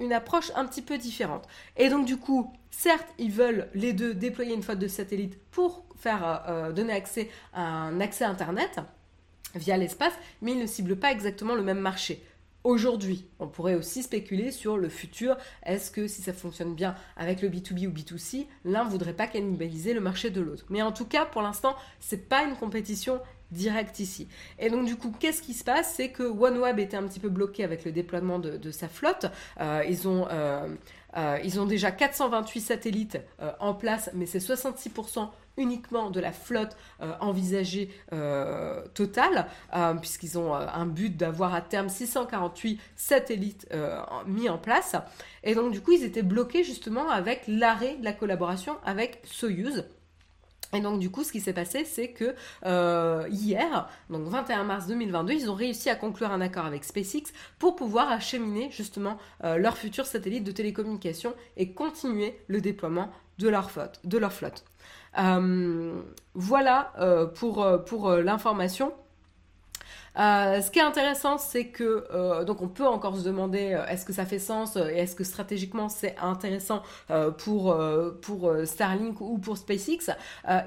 une approche un petit peu différente. Et donc du coup, certes, ils veulent les deux déployer une flotte de satellites pour faire euh, euh, donner accès à un accès Internet via l'espace, mais ils ne ciblent pas exactement le même marché. Aujourd'hui, on pourrait aussi spéculer sur le futur. Est-ce que si ça fonctionne bien avec le B2B ou B2C, l'un ne voudrait pas cannibaliser le marché de l'autre Mais en tout cas, pour l'instant, c'est pas une compétition direct ici. Et donc du coup, qu'est-ce qui se passe? C'est que OneWeb était un petit peu bloqué avec le déploiement de, sa flotte. Euh, ils ont euh, euh, ils ont déjà 428 satellites en place, mais c'est 66% uniquement de la flotte envisagée totale, puisqu'ils ont un but d'avoir à terme 648 satellites mis en place. Et donc du coup, ils étaient bloqués justement avec l'arrêt de la collaboration avec Soyuz. Et donc du coup, ce qui s'est passé, c'est que euh, hier, donc 21 mars 2022, ils ont réussi à conclure un accord avec SpaceX pour pouvoir acheminer justement euh, leur futur satellite de télécommunication et continuer le déploiement. De leur flotte. Euh, voilà pour, pour l'information. Euh, ce qui est intéressant, c'est que euh, donc on peut encore se demander euh, est-ce que ça fait sens et est-ce que stratégiquement c'est intéressant pour pour Starlink ou pour SpaceX.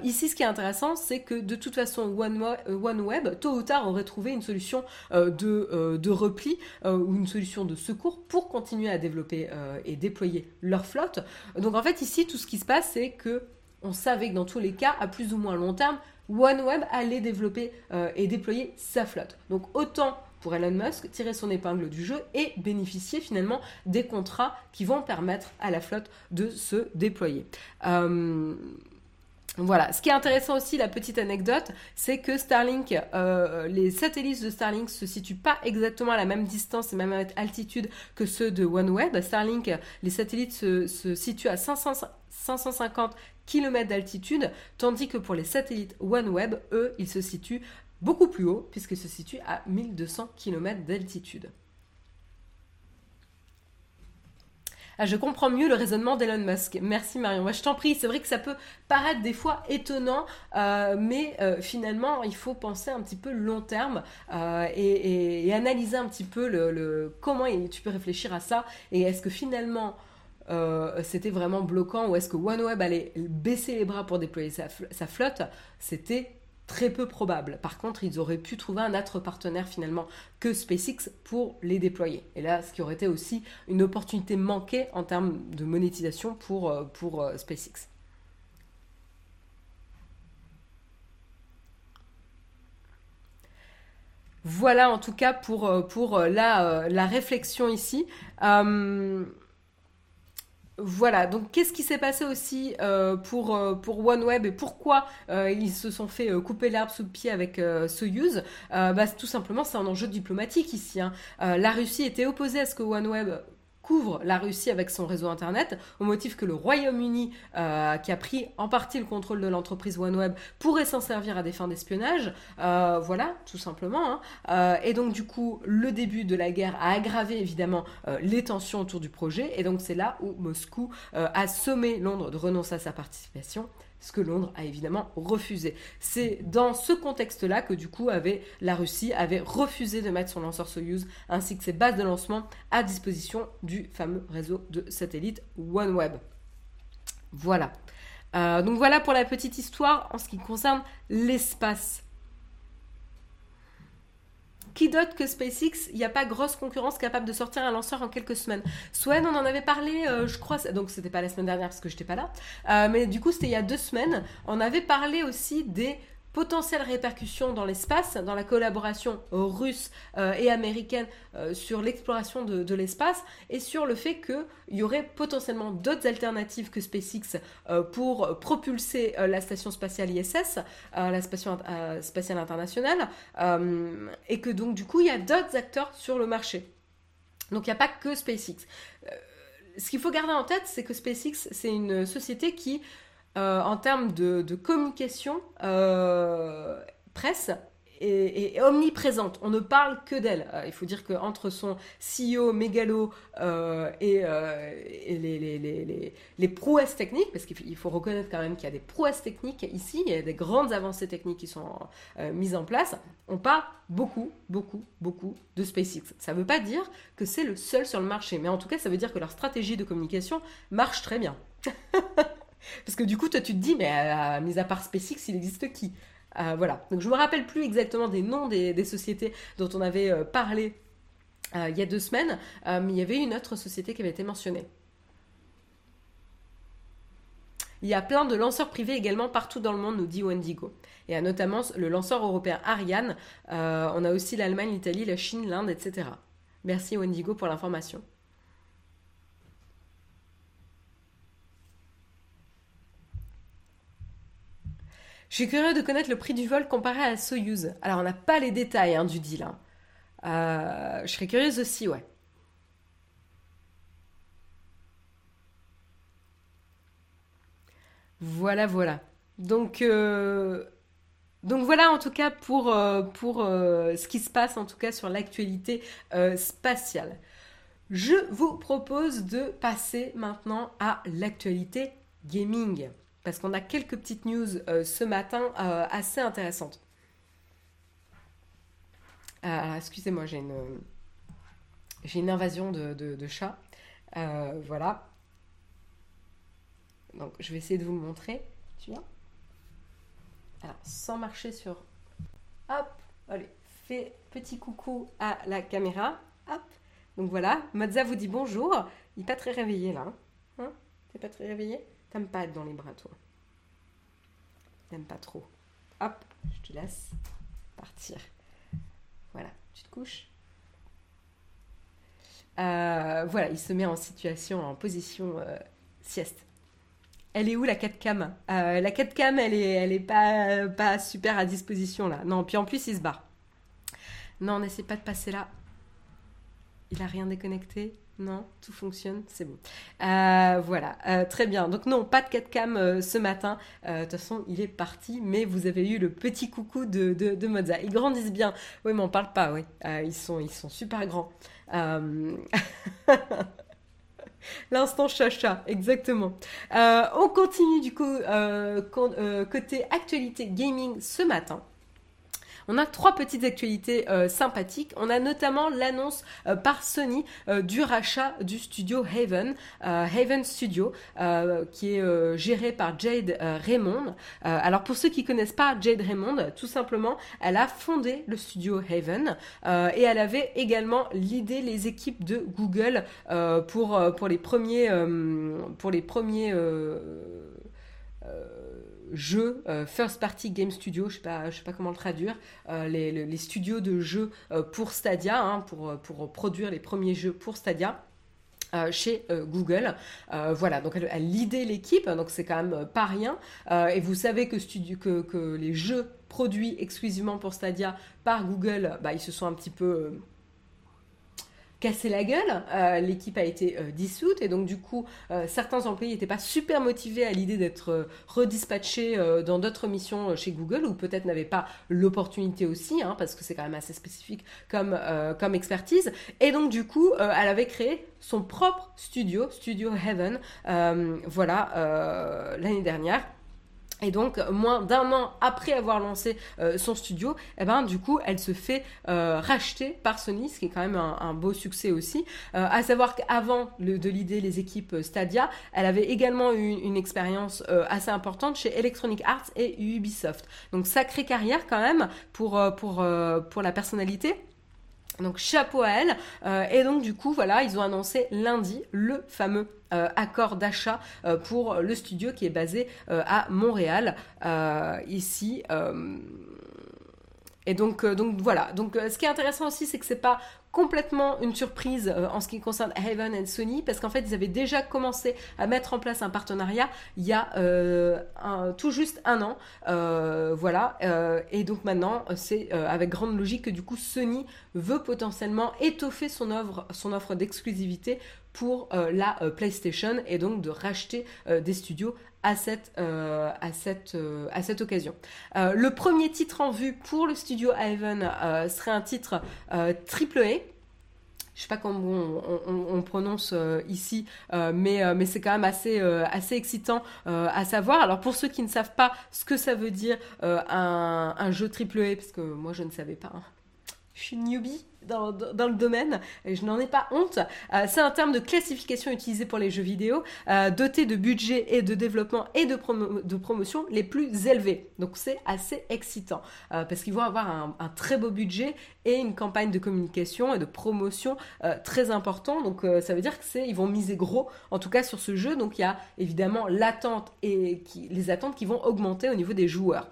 ici, ce qui est intéressant, c'est que de toute façon OneWeb, tôt ou tard, aurait trouvé une solution de de repli ou une solution de secours pour continuer à développer et déployer leur flotte. Donc en fait, ici, tout ce qui se passe, c'est que on savait que dans tous les cas, à plus ou moins long terme, OneWeb allait développer euh, et déployer sa flotte. Donc autant pour Elon Musk tirer son épingle du jeu et bénéficier finalement des contrats qui vont permettre à la flotte de se déployer. Euh, voilà, ce qui est intéressant aussi, la petite anecdote, c'est que Starlink, euh, les satellites de Starlink se situent pas exactement à la même distance et même altitude que ceux de OneWeb. Starlink, les satellites se, situent à 500, 550 km d'altitude, tandis que pour les satellites OneWeb, eux, ils se situent beaucoup plus haut, puisqu'ils se situent à 1200 km d'altitude. Ah, je comprends mieux le raisonnement d'Elon Musk. Merci Marion. Moi, je t'en prie. C'est vrai que ça peut paraître des fois étonnant, euh, mais euh, finalement, il faut penser un petit peu long terme euh, et, analyser un petit peu le, comment tu peux réfléchir à ça et est-ce que finalement c'était vraiment bloquant ou est-ce que OneWeb allait baisser les bras pour déployer sa flotte C'était très peu probable. Par contre, ils auraient pu trouver un autre partenaire finalement que SpaceX pour les déployer. Et là, ce qui aurait été aussi une opportunité manquée en termes de monétisation pour, euh, pour euh, SpaceX. Voilà en tout cas pour, euh, pour la, la réflexion ici. Voilà, donc qu'est-ce qui s'est passé aussi euh, pour, euh, pour OneWeb et pourquoi euh, ils se sont fait couper l'herbe sous le pied avec Soyuz? Bah, Tout simplement, c'est un enjeu diplomatique ici. Hein. la Russie était opposée à ce que OneWeb couvre la Russie avec son réseau Internet, au motif que le Royaume-Uni, euh, qui a pris en partie le contrôle de l'entreprise OneWeb, pourrait s'en servir à des fins d'espionnage. Euh, voilà, tout simplement. Hein. Euh, et donc, du coup, le début de la guerre a aggravé évidemment les tensions autour du projet. Et donc, c'est là où Moscou a sommé Londres de renoncer à sa participation ce que Londres a évidemment refusé. C'est dans ce contexte-là que du coup la Russie avait refusé de mettre son lanceur Soyuz ainsi que ses bases de lancement à disposition du fameux réseau de satellites OneWeb. Voilà. Euh, donc voilà pour la petite histoire en ce qui concerne l'espace qui dote que SpaceX, il n'y a pas grosse concurrence capable de sortir un lanceur en quelques semaines. Swen, on en avait parlé, euh, je crois, donc c'était pas la semaine dernière parce que j'étais pas là, euh, mais du coup c'était il y a deux semaines. On avait parlé aussi des potentielles répercussions dans l'espace, dans la collaboration russe euh, et américaine euh, sur l'exploration de, l'espace et sur le fait qu'il y aurait potentiellement d'autres alternatives que SpaceX euh, pour propulser la station spatiale ISS, la station spatiale internationale, et que donc du coup il y a d'autres acteurs sur le marché. Donc il n'y a pas que SpaceX. ce qu'il faut garder en tête, c'est que SpaceX, c'est une société qui euh, en termes de, communication euh, presse est, omniprésente. On ne parle que d'elle. Euh, il faut dire qu'entre son CEO mégalo et, les, prouesses techniques, parce qu'il faut reconnaître quand même qu'il y a des prouesses techniques ici, il y a des grandes avancées techniques qui sont mises en place, on parle beaucoup, beaucoup, beaucoup de SpaceX. Ça ne veut pas dire que c'est le seul sur le marché, mais en tout cas, ça veut dire que leur stratégie de communication marche très bien. Parce que du coup, toi, tu te dis, mais euh, mis à part SpaceX, il existe qui? Euh, Voilà. Donc, je me rappelle plus exactement des noms des, sociétés dont on avait euh, parlé il y a deux semaines, mais il y avait une autre société qui avait été mentionnée. Il y a plein de lanceurs privés également partout dans le monde, nous dit Wendigo. Et notamment le lanceur européen Ariane. on a aussi l'Allemagne, l'Italie, la Chine, l'Inde, etc. Merci Wendigo pour l'information. Je suis curieux de connaître le prix du vol comparé à la Soyuz. Alors, on n'a pas les détails hein, du deal. Hein. Euh, je serais curieuse aussi, ouais. Voilà, voilà. Donc, euh, donc voilà en tout cas pour, euh, pour ce qui se passe en tout cas sur l'actualité spatiale. Je vous propose de passer maintenant à l'actualité gaming parce qu'on a quelques petites news euh, ce matin euh, assez intéressantes. Euh, excusez-moi, j'ai une, invasion de, de, chats. voilà. Donc, je vais essayer de vous le montrer. Tu vois Alors, sans marcher sur... Hop Allez, fais petit coucou à la caméra. Hop Donc voilà, Mazza vous dit bonjour. Il n'est pas très réveillé là. Hein, hein? T'es pas très réveillé? T'aimes pas être dans les bras, toi. T'aimes pas trop. Hop, je te laisse partir. Voilà, tu te couches. Euh, voilà, il se met en situation, en position euh, sieste. Elle est où la 4 cam? Euh, La 4 cam, elle est, elle est pas, super à disposition là. Non, puis en plus, il se barre. Non, n'essaie pas de passer là. Il a rien déconnecté. Non, tout fonctionne, c'est bon. Euh, voilà, euh, très bien. Donc non, pas de 4 cam euh, ce matin. De toute façon, il est parti, mais vous avez eu le petit coucou de, de, Mozza. Ils grandissent bien. Oui, mais on parle pas, oui. ils, sont, ils sont super grands. L'instant chacha, exactement. on continue du coup côté actualité gaming ce matin. On a trois petites actualités euh, sympathiques. On a notamment l'annonce euh, par Sony euh, du rachat du studio Haven, Haven Studio, qui est géré par Jade Raymond. alors pour ceux qui connaissent pas Jade Raymond, tout simplement, elle a fondé le studio Haven et elle avait également l'idée les équipes de Google pour, pour les premiers pour les premiers jeux euh, first party game studio, je sais sais pas comment le traduire, euh, les, studios de jeux euh, pour Stadia, hein, pour, pour produire les premiers jeux pour Stadia. chez Google. voilà, donc elle, elle lidait l'équipe, donc c'est quand même pas rien. et vous savez que, que, les jeux produits exclusivement pour Stadia par Google, bah, ils se sont un petit peu cassé la gueule. Euh, l'équipe a été euh, dissoute et donc du coup, euh, certains employés n'étaient pas super motivés à l'idée d'être redispatchés dans d'autres missions chez Google ou peut-être n'avaient pas l'opportunité aussi, hein, parce que c'est quand même assez spécifique comme, comme expertise. Et donc du coup, elle avait créé son propre studio, Studio Heaven, voilà, l'année dernière. Et donc, moins d'un an après avoir lancé euh, son studio, eh ben, du coup, elle se fait euh, racheter par Sony, ce qui est quand même un, beau succès aussi. Euh, à savoir qu'avant de l'idée les équipes Stadia, elle avait également eu une, expérience assez importante chez Electronic Arts et Ubisoft. Donc, sacrée carrière quand même pour, pour, pour la personnalité. Donc chapeau à elle. et donc du coup, voilà, ils ont annoncé lundi le fameux euh, accord d'achat euh, pour le studio qui est basé euh, à Montréal, ici. et donc, donc voilà. Donc, ce qui est intéressant aussi, c'est que c'est pas complètement une surprise en ce qui concerne Haven et Sony parce qu'en fait ils avaient déjà commencé à mettre en place un partenariat il y a tout juste un an. Voilà et donc maintenant c'est avec grande logique que du coup Sony veut potentiellement étoffer son offre d'exclusivité pour euh, la euh, PlayStation et donc de racheter euh, des studios à cette, à cette, à cette occasion. le premier titre en vue pour le studio Haven serait un titre triple A je sais pas comment on, prononce ici, mais, mais c'est quand même assez, assez excitant à savoir. Alors pour ceux qui ne savent pas ce que ça veut dire un, un, jeu AAA, parce que moi je ne savais pas, hein. Je suis newbie, dans, le domaine, et je n'en ai pas honte. Euh, c'est un terme de classification utilisé pour les jeux vidéo, euh, doté de budget et de développement et de, de promotion les plus élevés. Donc c'est assez excitant, euh, parce qu'ils vont avoir un, très beau budget et une campagne de communication et de promotion très important. Donc ça veut dire que c'est, ils vont miser gros, en tout cas sur ce jeu. Donc il y a évidemment l'attente et les attentes qui vont augmenter au niveau des joueurs.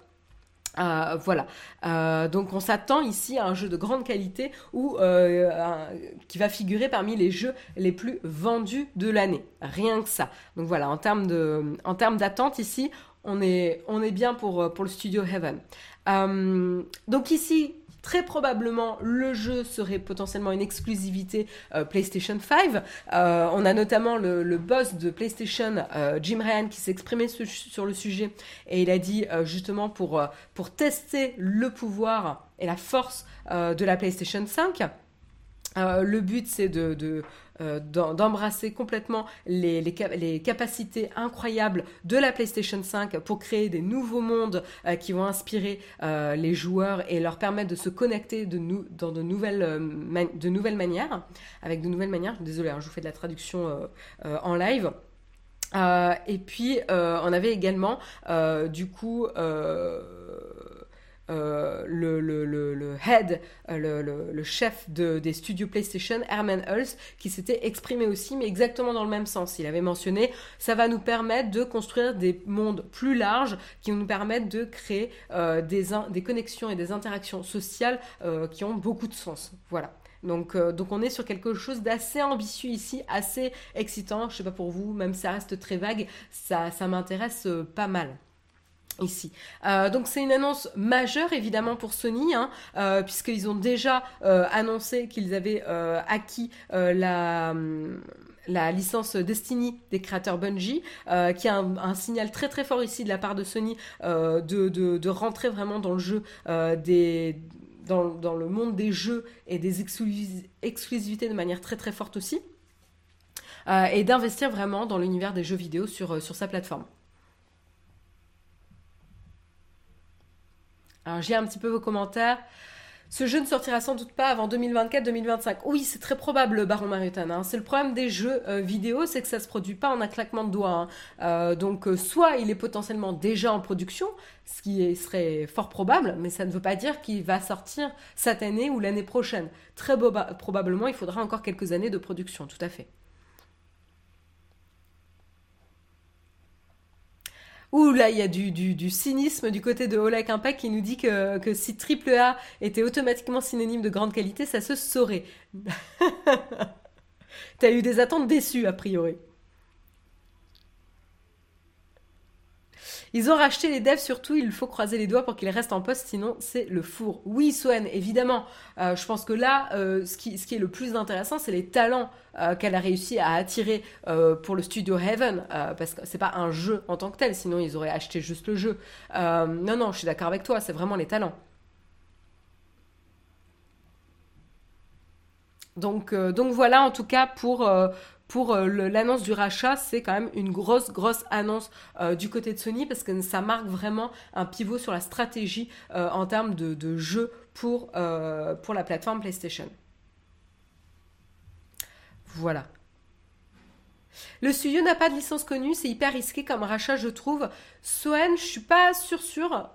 Euh, voilà. Euh, donc on s'attend ici à un jeu de grande qualité ou euh, qui va figurer parmi les jeux les plus vendus de l'année. Rien que ça. Donc voilà, en termes d'attente ici, on est, bien pour, pour le studio Heaven. donc ici, Très probablement, le jeu serait potentiellement une exclusivité euh, PlayStation 5. Euh, on a notamment le, boss de PlayStation, euh, Jim Ryan, qui s'est exprimé sur le sujet et il a dit justement pour, tester le pouvoir et la force de la PlayStation 5. le but, c'est de, d'embrasser complètement les, capacités incroyables de la PlayStation 5 pour créer des nouveaux mondes euh, qui vont inspirer euh, les joueurs et leur permettre de se connecter de dans de nouvelles, de nouvelles manières, avec de nouvelles manières. Désolé, hein, je vous fais de la traduction en live. et puis, on avait également, du coup, euh, le, le, le, head, euh, le, chef de, des studios PlayStation, Herman Hulse, qui s'était exprimé aussi, mais exactement dans le même sens. Il avait mentionné, ça va nous permettre de construire des mondes plus larges, qui nous permettre de créer euh, des, des connexions et des interactions sociales qui ont beaucoup de sens. Voilà. Donc, donc on est sur quelque chose d'assez ambitieux ici, assez excitant. Je sais pas pour vous, même ça reste très vague, ça, ça m'intéresse pas mal ici. Euh, donc c'est une annonce majeure évidemment pour Sony, hein, euh, puisqu'ils ont déjà euh, annoncé qu'ils avaient acquis la la licence Destiny des créateurs Bungie, qui a un, signal très très fort ici de la part de Sony de, rentrer vraiment dans le jeu des dans, le monde des jeux et des exclusivités de manière très très forte aussi. et d'investir vraiment dans l'univers des jeux vidéo sur sa plateforme. Alors j'ai un petit peu vos commentaires. Ce jeu ne sortira sans doute pas avant 2024-2025. Oui, c'est très probable, Baron Marutan. Hein. C'est le problème des jeux euh, vidéo, c'est que ça se produit pas en un claquement de doigts. Hein. Euh, donc, euh, soit il est potentiellement déjà en production, ce qui serait fort probable, mais ça ne veut pas dire qu'il va sortir cette année ou l'année prochaine. Très probablement, il faudra encore quelques années de production, tout à fait. Ouh là, il y a du, cynisme du côté de Oleg Impact qui nous dit que, que si AAA était automatiquement synonyme de grande qualité, ça se saurait. T'as eu des attentes déçues, a priori. Ils ont racheté les devs, surtout, il faut croiser les doigts pour qu'ils restent en poste, sinon c'est le four. Oui, Swen, évidemment. Euh, je pense que là, euh, ce, qui, est le plus intéressant, c'est les talents euh, qu'elle a réussi à attirer pour le studio Heaven, parce que c'est pas un jeu en tant que tel, sinon ils auraient acheté juste le jeu. non, non, je suis d'accord avec toi, c'est vraiment les talents. Donc, donc voilà en tout cas pour, pour euh, l'annonce du rachat, c'est quand même une grosse, grosse annonce euh, du côté de Sony parce que ça marque vraiment un pivot sur la stratégie euh, en termes de, de jeux pour, pour la plateforme PlayStation. Voilà. Le studio n'a pas de licence connue, c'est hyper risqué comme rachat, je trouve. Soen, je suis pas sûre sûre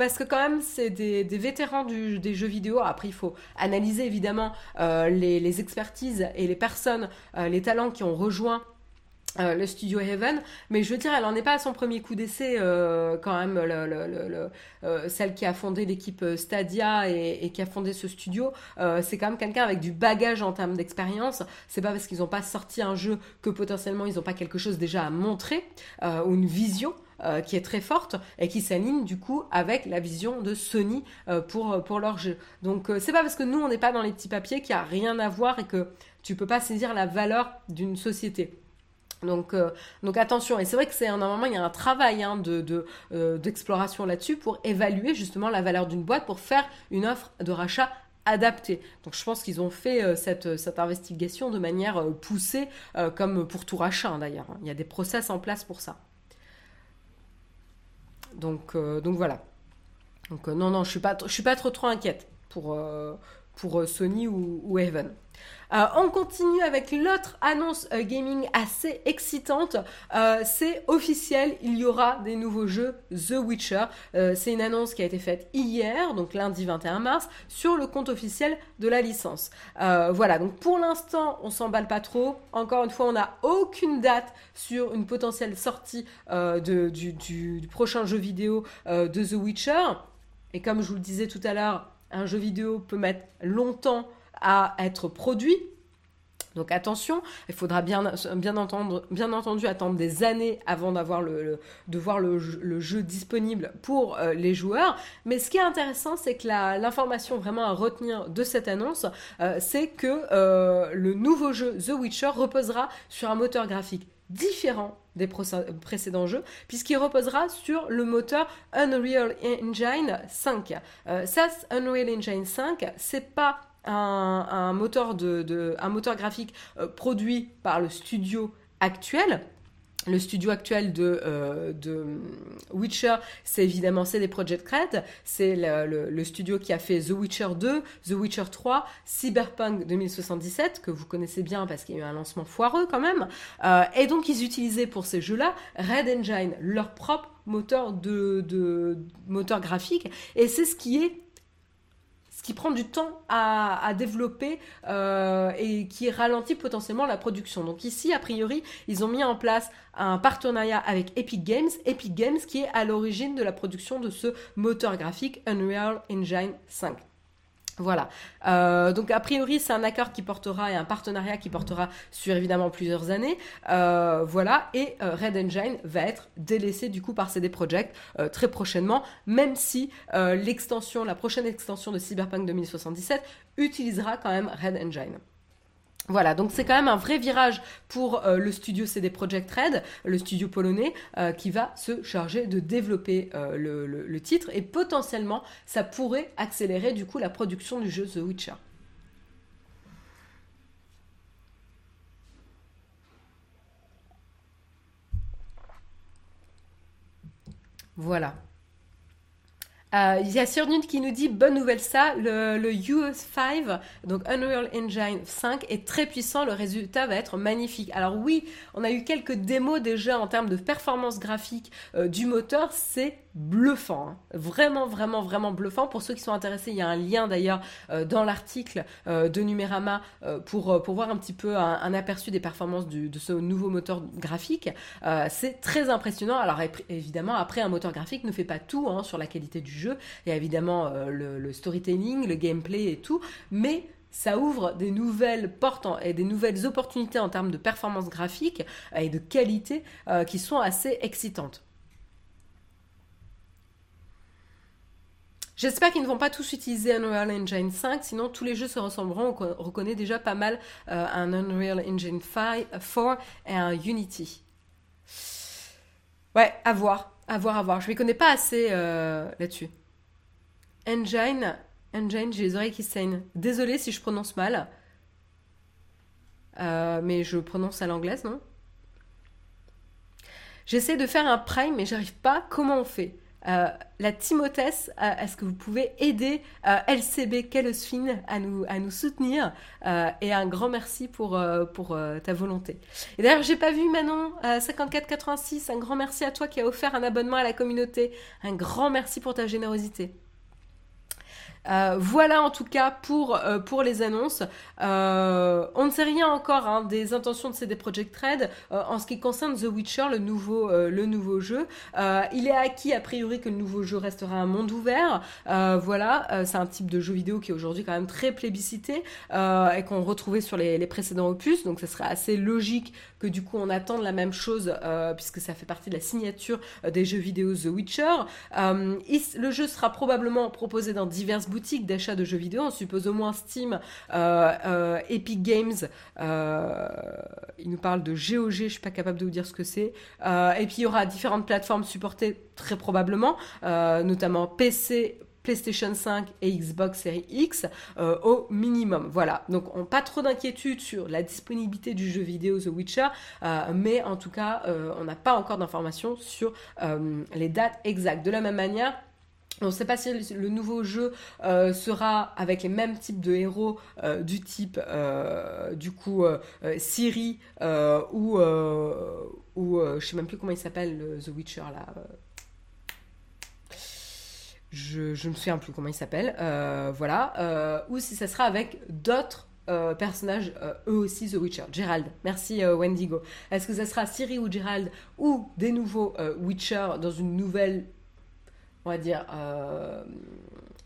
parce que quand même c'est des, vétérans des jeux vidéo. Après il faut analyser évidemment euh, les, expertises et les personnes, euh, les talents qui ont rejoint euh, le studio Heaven, mais je veux dire, elle en est pas à son premier coup d'essai quand même, celle qui a fondé l'équipe Stadia et, qui a fondé ce studio, c'est quand même quelqu'un avec du bagage en termes d'expérience. C'est pas parce qu'ils n'ont pas sorti un jeu que potentiellement ils n'ont pas quelque chose déjà à montrer ou une vision. Euh, qui est très forte et qui s'aligne du coup avec la vision de Sony euh, pour, pour leur jeu. Donc euh, c'est pas parce que nous on n'est pas dans les petits papiers qu'il n'y a rien à voir et que tu peux pas saisir la valeur d'une société. Donc, donc attention, et c'est vrai que c'est un moment, il y a un travail hein, de, d'exploration là-dessus pour évaluer justement la valeur d'une boîte pour faire une offre de rachat adaptée. Donc je pense qu'ils ont fait cette, cette, investigation de manière poussée, comme pour tout rachat hein, d'ailleurs. Il y a des process en place pour ça. Donc, euh, donc voilà. Donc euh, non, non, je suis pas, suis pas trop trop inquiète pour, euh, pour Sony ou, ou Evan. Euh, on continue avec l'autre annonce euh, gaming assez excitante. Euh, c'est officiel, il y aura des nouveaux jeux The Witcher. c'est une annonce qui a été faite hier, donc lundi 21 mars, sur le compte officiel de la licence. voilà, donc pour l'instant, on s'emballe pas trop. Encore une fois, on n'a aucune date sur une potentielle sortie du, du, prochain jeu vidéo de The Witcher. Et comme je vous le disais tout à l'heure, un jeu vidéo peut mettre longtemps à être produit. Donc attention, il faudra bien, bien, entendre, bien entendu attendre des années avant d'avoir le, de voir le, jeu disponible pour euh, les joueurs. Mais ce qui est intéressant, c'est que l'information vraiment à retenir de cette annonce, euh, c'est que euh, le nouveau jeu The Witcher reposera sur un moteur graphique différent des précédents jeux, puisqu'il reposera sur le moteur Unreal Engine 5. ça, Unreal Engine 5, c'est pas un, moteur, de, un graphique euh, produit par le studio actuel. Le studio actuel de, euh, Witcher, c'est évidemment CD Projekt Red, c'est le, studio qui a fait The Witcher 2, The Witcher 3, Cyberpunk 2077, que vous connaissez bien parce qu'il y a eu un lancement foireux quand même. Euh, et donc ils utilisaient pour ces jeux-là Red Engine, leur propre moteur de, de moteur graphique, et c'est ce qui est ce qui prend du temps à, développer euh, et qui ralentit potentiellement la production. Donc ici, a priori, ils ont mis en place un partenariat avec Epic Games, Epic Games qui est à l'origine de la production de ce moteur graphique Unreal Engine 5. Voilà. Euh, donc a priori, c'est un accord qui portera et un partenariat qui portera sur évidemment plusieurs années. Euh, voilà. Et euh, Red Engine va être délaissé du coup par CD Projekt très prochainement, même si l'extension, la prochaine extension de Cyberpunk 2077 utilisera quand même Red Engine. Voilà, donc c'est quand même un vrai virage pour euh, le studio CD Project Red, le studio polonais, euh, qui va se charger de développer euh, le, titre et potentiellement ça pourrait accélérer du coup la production du jeu The Witcher. Voilà. Euh, il y a Surnut qui nous dit bonne nouvelle ça, le, le US5, donc Unreal Engine 5 est très puissant, le résultat va être magnifique. Alors oui, on a eu quelques démos déjà en termes de performance graphique euh, du moteur, c'est bluffant, hein. vraiment vraiment vraiment bluffant. Pour ceux qui sont intéressés, il y a un lien d'ailleurs euh, dans l'article de Numérama pour, pour voir un petit peu un, aperçu des performances de ce nouveau moteur graphique. c'est très impressionnant. Alors évidemment, après un moteur graphique ne fait pas tout hein, sur la qualité du jeu. Il y a évidemment euh, le, storytelling, le gameplay et tout, mais ça ouvre des nouvelles portes et des nouvelles opportunités en termes de performance graphique et de qualité euh, qui sont assez excitantes. J'espère qu'ils ne vont pas tous utiliser Unreal Engine 5, sinon tous les jeux se ressembleront. On reconnaît déjà pas mal euh, un Unreal Engine 5, 4 et un Unity. Ouais, à voir, à voir, à voir. Je ne les connais pas assez là-dessus. Engine. Engine, j'ai les oreilles qui saignent. Désolée si je prononce mal. Euh, mais je prononce à l'anglaise, non? J'essaie de faire un prime, mais j'arrive pas. Comment on fait? Euh, La Timothée, euh, est-ce que vous pouvez aider LCB Kellosfin à nous, à nous soutenir Et un grand merci pour, pour ta volonté. Et d'ailleurs, j'ai pas vu Manon 5486. Un grand merci à toi qui a offert un abonnement à la communauté. Un grand merci pour ta générosité. Euh, voilà en tout cas pour, euh, pour les annonces. Euh, on ne sait rien encore hein, des intentions de CD Projekt Red en ce qui concerne The Witcher, le nouveau, le nouveau jeu. il est acquis a priori que le nouveau jeu restera un monde ouvert. voilà, c'est un type de jeu vidéo qui est aujourd'hui quand même très plébiscité et qu'on retrouvait sur les, précédents opus. Donc ça serait assez logique que du coup on attende la même chose puisque ça fait partie de la signature des jeux vidéo The Witcher. le jeu sera probablement proposé dans diverses boutiques d'achat de jeux vidéo, on suppose au moins Steam, euh, euh, Epic Games, euh, il nous parle de GOG, je suis pas capable de vous dire ce que c'est. et puis il y aura différentes plateformes supportées très probablement, notamment PC, PlayStation 5 et Xbox Series X au minimum. Voilà, donc on, pas trop d'inquiétude sur la disponibilité du jeu vidéo The Witcher, mais en tout cas, on n'a pas encore d'informations sur les dates exactes. De la même manière, on ne sait pas si le nouveau jeu euh, sera avec les mêmes types de héros euh, du type euh, du coup Siri ou ou je sais même plus comment il s'appelle The Witcher là. Je, je me souviens plus comment il s'appelle. voilà. ou si ça sera avec d'autres personnages, eux aussi The Witcher. Gerald, merci Wendigo. Est-ce que ça sera Siri ou Gerald ou des nouveaux Witcher dans une nouvelle on va dire, euh,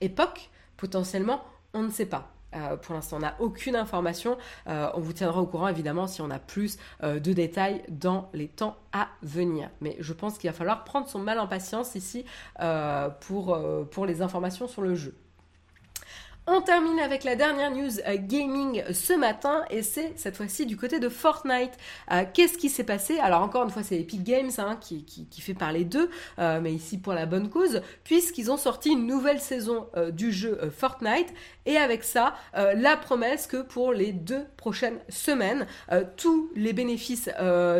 époque, potentiellement, on ne sait pas. Euh, pour l'instant, on n'a aucune information. Euh, on vous tiendra au courant, évidemment, si on a plus de détails dans les temps à venir. Mais je pense qu'il va falloir prendre son mal en patience ici pour, pour les informations sur le jeu. On termine avec la dernière news euh, gaming ce matin et c'est cette fois-ci du côté de Fortnite. Euh, qu'est-ce qui s'est passé? Alors encore une fois c'est Epic Games hein, qui, fait parler d'eux, euh, mais ici pour la bonne cause, puisqu'ils ont sorti une nouvelle saison du jeu Fortnite et avec ça la promesse que pour les deux prochaines semaines, tous les bénéfices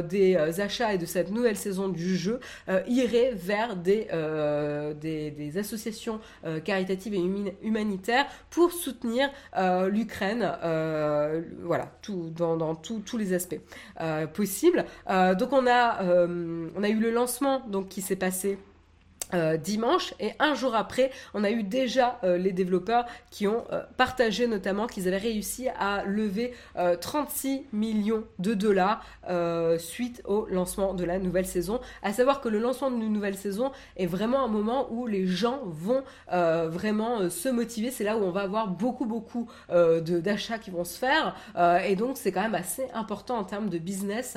des achats et de cette nouvelle saison du jeu iraient vers des, associations caritatives et humanitaires pour soutenir euh, l'Ukraine, euh, voilà, dans, tous les aspects euh, possibles. donc on a, on a eu le lancement donc, qui s'est passé euh, dimanche. Et un jour après on a eu déjà euh, les développeurs qui ont euh, partagé notamment qu'ils avaient réussi à lever 36 millions de dollars suite au lancement de la nouvelle saison. À savoir que le lancement d'une nouvelle saison est vraiment un moment où les gens vont vraiment se motiver. C'est là où on va avoir beaucoup beaucoup d'achats qui vont se faire. Et donc c'est quand même assez important en termes de business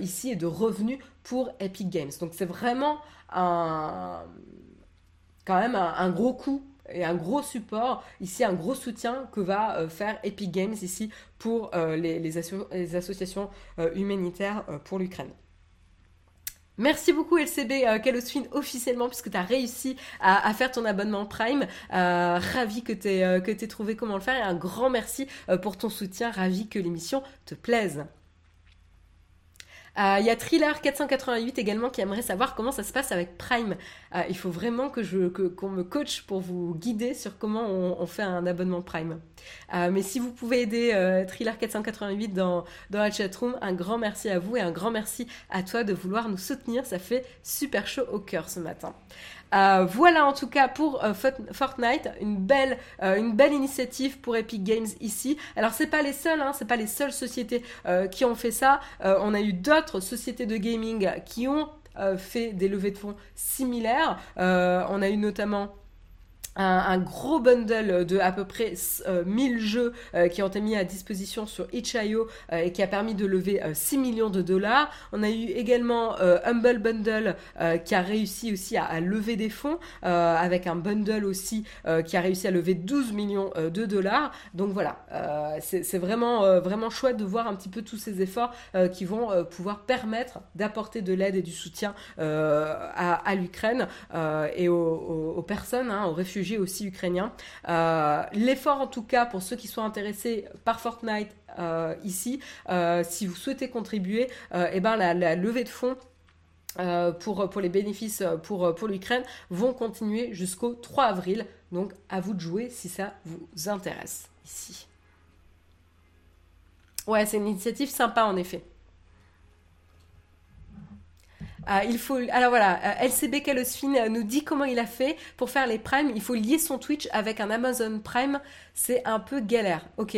ici et de revenus pour Epic Games. Donc c'est vraiment un, quand même un, gros coup et un gros support, ici un gros soutien que va euh, faire Epic Games ici pour euh, les, associations euh, humanitaires pour l'Ukraine. Merci beaucoup LCB euh, officiellement puisque tu as réussi à, faire ton abonnement Prime. ravi que tu aies, trouvé comment le faire et un grand merci pour ton soutien. Ravi que l'émission te plaise. Il y a Thriller 488 également qui aimerait savoir comment ça se passe avec Prime. il faut vraiment que je qu'on me coach pour vous guider sur comment on, fait un abonnement Prime. mais si vous pouvez aider Thriller 488 dans, dans la chatroom, un grand merci à vous et un grand merci à toi de vouloir nous soutenir. Ça fait super chaud au cœur ce matin. Euh, voilà en tout cas pour euh, Fortnite, une belle, euh, une belle initiative pour Epic Games ici. Alors c'est pas les seuls, hein, c'est pas les seules sociétés qui ont fait ça. on a eu d'autres sociétés de gaming qui ont fait des levées de fonds similaires. on a eu notamment un, gros bundle de à peu près 1000 euh, jeux euh, qui ont été mis à disposition sur itch.io euh, et qui a permis de lever 6 millions de dollars. On a eu également Humble Bundle qui a réussi aussi à, lever des fonds avec un bundle aussi qui a réussi à lever 12 millions de dollars. Donc voilà, c'est vraiment, vraiment chouette de voir un petit peu tous ces efforts qui vont pouvoir permettre d'apporter de l'aide et du soutien à, l'Ukraine et aux, personnes, hein, aux réfugiés aussi ukrainien. Euh, l'effort en tout cas pour ceux qui sont intéressés par Fortnite euh, ici, euh, si vous souhaitez contribuer, eh ben la, levée de fonds pour, pour les bénéfices pour, pour l'Ukraine vont continuer jusqu'au 3 avril. Donc à vous de jouer si ça vous intéresse ici. Ouais, c'est une initiative sympa en effet. Euh, il faut, alors voilà, euh, LCB Kalosfin euh, nous dit comment il a fait pour faire les primes. Il faut lier son Twitch avec un Amazon Prime. C'est un peu galère. Ok.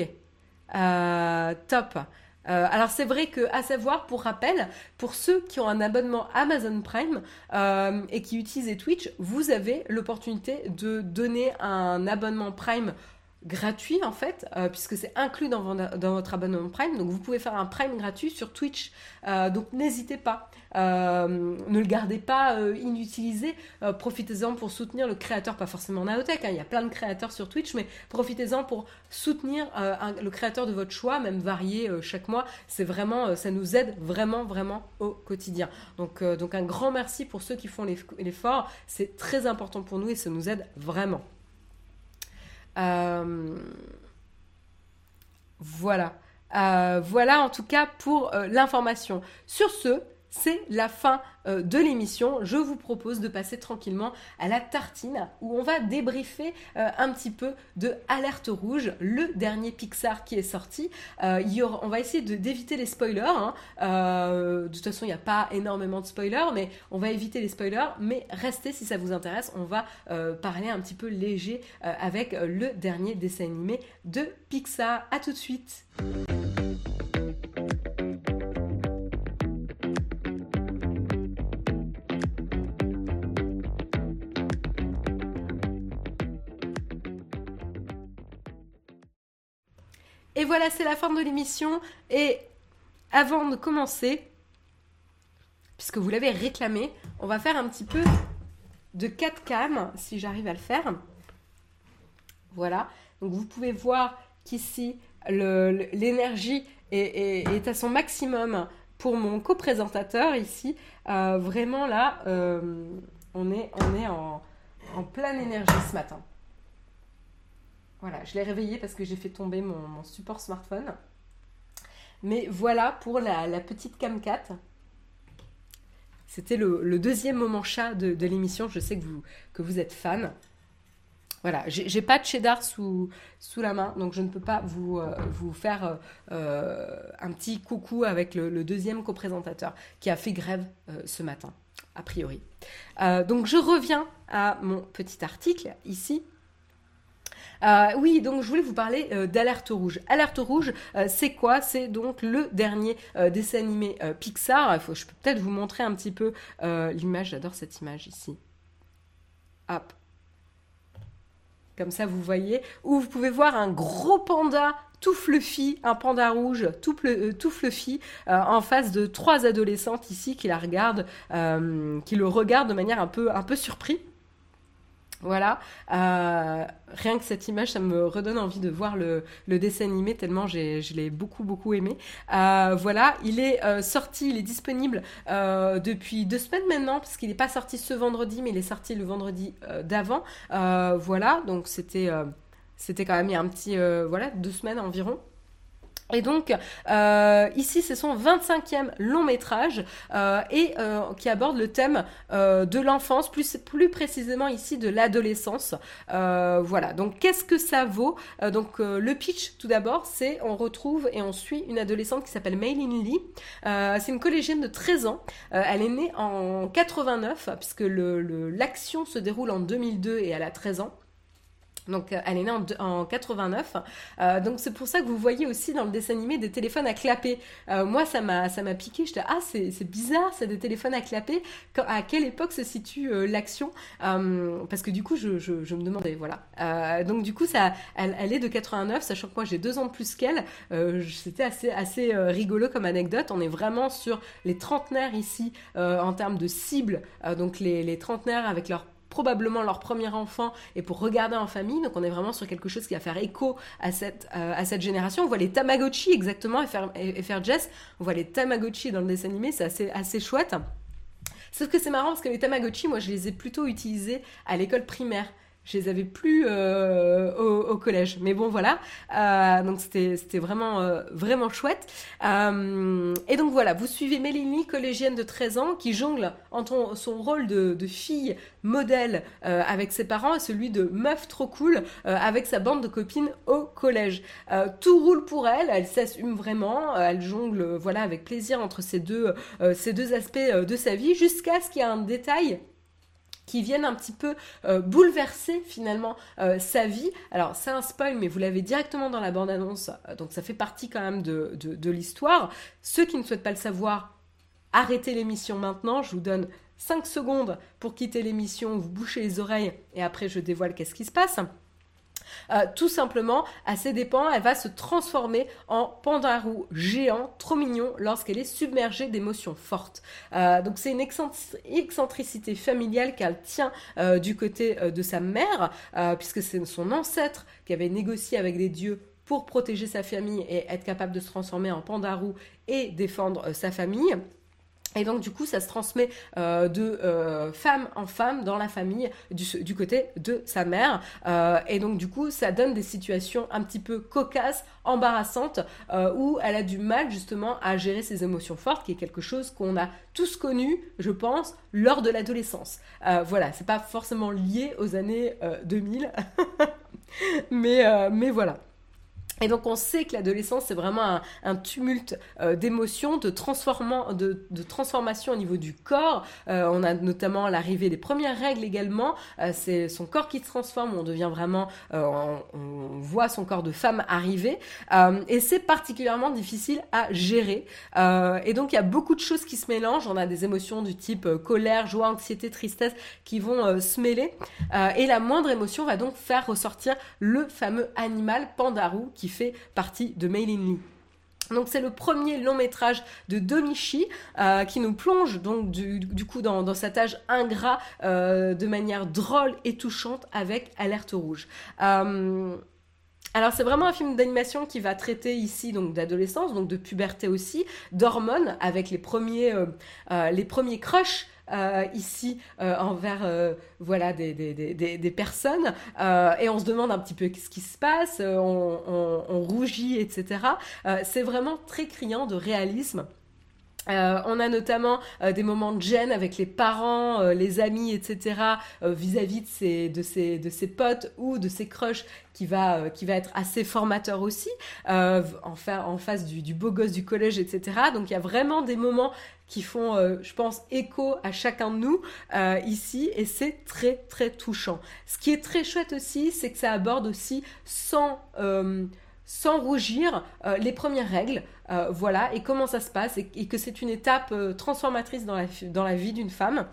top. alors c'est vrai que, à savoir, pour rappel, pour ceux qui ont un abonnement Amazon Prime et qui utilisent Twitch, vous avez l'opportunité de donner un abonnement Prime gratuit en fait, euh, puisque c'est inclus dans, votre abonnement Prime. Donc vous pouvez faire un Prime gratuit sur Twitch. Euh, donc n'hésitez pas. Euh, ne le gardez pas inutilisé. profitez-en pour soutenir le créateur, pas forcément Naotech. Hein. il y a plein de créateurs sur Twitch, mais profitez-en pour soutenir le créateur de votre choix, même varié chaque mois. C'est vraiment, ça nous aide vraiment, vraiment au quotidien. Donc, donc un grand merci pour ceux qui font l'effort. C'est très important pour nous et ça nous aide vraiment. Euh, voilà. Euh, voilà en tout cas pour euh, l'information. Sur ce, c'est la fin euh, de l'émission. Je vous propose de passer tranquillement à la tartine où on va débriefer euh, un petit peu de Alerte Rouge, le dernier Pixar qui est sorti. Euh, on va essayer d'éviter les spoilers. Hein. de toute façon, il n'y a pas énormément de spoilers, mais on va éviter les spoilers. Mais restez si ça vous intéresse. On va parler un petit peu léger avec le dernier dessin animé de Pixar. A tout de suite. Et voilà, c'est la fin de l'émission. Et avant de commencer, puisque vous l'avez réclamé, on va faire un petit peu de 4 cam, si j'arrive à le faire. Voilà. Donc vous pouvez voir qu'ici, l'énergie est, à son maximum pour mon co-présentateur ici. Euh, vraiment là, euh, on est, en pleine énergie ce matin. Voilà, je l'ai réveillé parce que j'ai fait tomber mon, support smartphone. Mais voilà pour la, petite Camcat. C'était le, deuxième moment chat de, l'émission. Je sais que vous, êtes fan. Voilà, j'ai pas de cheddar sous, sous la main, donc je ne peux pas vous, euh, faire euh, un petit coucou avec le, deuxième coprésentateur qui a fait grève euh, ce matin, a priori. donc je reviens à mon petit article ici. Euh, oui, donc je voulais vous parler euh, d'Alerte Rouge. Alerte Rouge, euh, c'est quoi? C'est donc le dernier dessin animé Pixar. Je peux peut-être vous montrer un petit peu l'image. J'adore cette image ici. Hop. Comme ça, vous voyez. Où vous pouvez voir un gros panda tout fluffy, un panda rouge tout, tout fluffy, en face de trois adolescentes ici qui la regardent, qui le regardent de manière un peu, un peu surpris. Voilà, euh, rien que cette image, ça me redonne envie de voir le, dessin animé tellement je l'ai beaucoup beaucoup aimé. Euh, voilà, il est euh, sorti, il est disponible depuis deux semaines maintenant parce qu'il n'est pas sorti ce vendredi, mais il est sorti le vendredi d'avant. voilà, donc c'était c'était quand même un petit voilà deux semaines environ. Et donc, euh, ici, c'est son 25e long métrage euh, et euh, qui aborde le thème de l'enfance, plus, plus précisément ici de l'adolescence. voilà, donc qu'est-ce que ça vaut? Donc, le pitch, tout d'abord, c'est on retrouve et on suit une adolescente qui s'appelle Maylin Lee. c'est une collégienne de 13 ans. elle est née en 89, puisque l'action se déroule en 2002 et elle a 13 ans. Donc euh, elle est née en, 89. Euh, donc c'est pour ça que vous voyez aussi dans le dessin animé des téléphones à clapper. Euh, moi ça m'a ça m'a piqué. Ah c'est, bizarre c'est des téléphones à clapper. à quelle époque se situe l'action? Parce que du coup je, je, me demandais voilà. donc du coup ça elle, elle, est de 89 sachant que moi j'ai deux ans de plus qu'elle. c'était assez assez rigolo comme anecdote. On est vraiment sur les trentenaires ici en termes de cible. donc les, les trentenaires avec leur probablement leur premier enfant et pour regarder en famille. Donc on est vraiment sur quelque chose qui va faire écho à cette, euh, à cette génération. On voit les Tamagotchi exactement et faire, Jess. On voit les Tamagotchi dans le dessin animé, c'est assez, assez chouette. Sauf que c'est marrant parce que les Tamagotchi, moi je les ai plutôt utilisés à l'école primaire je les avais plus euh, au, collège. Mais bon, voilà. Euh, donc c'était vraiment euh, vraiment chouette. et donc voilà, vous suivez Mélanie, collégienne de 13 ans, qui jongle entre son rôle de, fille modèle avec ses parents et celui de meuf trop cool avec sa bande de copines au collège. tout roule pour elle, elle s'assume vraiment, elle jongle voilà avec plaisir entre ces deux ces deux aspects de sa vie jusqu'à ce qu'il y ait un détail qui viennent un petit peu euh, bouleverser finalement euh, sa vie. Alors c'est un spoil, mais vous l'avez directement dans la bande-annonce, euh, donc ça fait partie quand même de, de, l'histoire. Ceux qui ne souhaitent pas le savoir, arrêtez l'émission maintenant, je vous donne 5 secondes pour quitter l'émission, vous bouchez les oreilles et après je dévoile qu'est-ce qui se passe. Euh, tout simplement, à ses dépens, elle va se transformer en pandarou géant, trop mignon, lorsqu'elle est submergée d'émotions fortes. Euh, donc c'est une excentricité familiale qu'elle tient euh, du côté de sa mère, puisque c'est son ancêtre qui avait négocié avec les dieux pour protéger sa famille et être capable de se transformer en pandarou et défendre sa famille. Et donc du coup, ça se transmet euh, de euh, femme en femme dans la famille du, côté de sa mère. Euh, et donc du coup, ça donne des situations un petit peu cocasses, embarrassantes, où elle a du mal justement à gérer ses émotions fortes, qui est quelque chose qu'on a tous connu, je pense, lors de l'adolescence. voilà, c'est pas forcément lié aux années 2000, mais, mais voilà. Et donc on sait que l'adolescence, c'est vraiment un, tumulte euh, d'émotions, de, de, transformation au niveau du corps. Euh, on a notamment l'arrivée des premières règles également. Euh, c'est son corps qui se transforme, on devient vraiment, on, voit son corps de femme arriver. et c'est particulièrement difficile à gérer. et donc il y a beaucoup de choses qui se mélangent. On a des émotions du type colère, joie, anxiété, tristesse qui vont se mêler. et la moindre émotion va donc faire ressortir le fameux animal pandarou qui fait partie de Mailin Lee. Donc c'est le premier long métrage de Domichi euh, qui nous plonge donc du, coup dans, cet âge ingrat euh, de manière drôle et touchante avec Alerte Rouge. Euh, alors c'est vraiment un film d'animation qui va traiter ici donc d'adolescence, donc de puberté aussi, d'hormones avec les premiers, les premiers crushs euh, ici euh, envers euh, voilà des, des, des, des personnes et on se demande un petit peu ce qui se passe, on, rougit, etc. c'est vraiment très criant de réalisme. On a notamment des moments de gêne avec les parents, les amis, etc. vis-à-vis de ses, de, ses, de ses potes ou de ses crushs qui va, qui va être assez formateur aussi, en, en, face du, beau gosse du collège, etc. Donc il y a vraiment des moments qui font, je pense, écho à chacun de nous ici et c'est très très touchant. Ce qui est très chouette aussi, c'est que ça aborde aussi sans sans rougir euh, les premières règles, euh, voilà, et comment ça se passe, et, que c'est une étape euh, transformatrice dans la, dans la vie d'une femme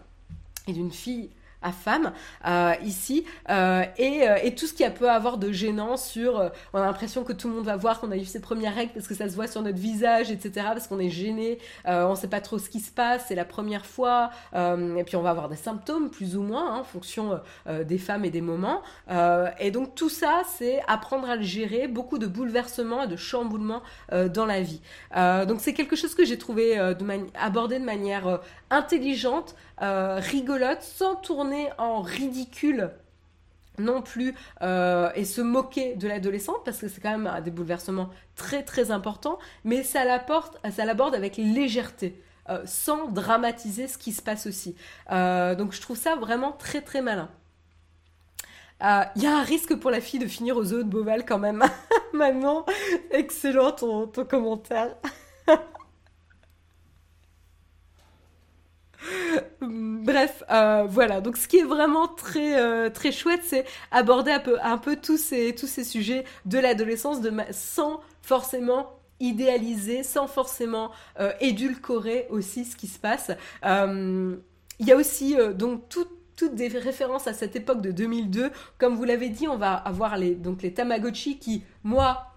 et d'une fille à femme euh, ici euh, et, euh, et, tout ce qui peut avoir de gênant sur on a l'impression que tout le monde va voir qu'on a eu ses premières règles parce que ça se voit sur notre visage etc parce qu'on est gêné on sait pas trop ce qui se passe c'est la première fois et puis on va avoir des symptômes plus ou moins hein, en fonction des femmes et des moments et donc tout ça c'est apprendre à le gérer beaucoup de bouleversements et de chamboulements dans la vie. Donc c'est quelque chose que j'ai trouvé de abordé de manière intelligente rigolote sans tourner en ridicule non plus et se moquer de l'adolescente parce que c'est quand même des bouleversements très très importants mais ça l'aborde avec légèreté sans dramatiser ce qui se passe aussi donc je trouve ça vraiment très très malin il y a un risque pour la fille de finir aux eaux de Beauval quand même. Manon, excellent ton commentaire. Bref, euh, voilà. Donc, ce qui est vraiment très euh, très chouette, c'est aborder un peu tous ces sujets de l'adolescence sans forcément idéaliser, sans forcément euh, édulcorer aussi ce qui se passe. Il y a aussi donc tout toutes des références à cette époque de 2002. Comme vous l'avez dit, on va avoir les, donc les Tamagotchi qui, moi,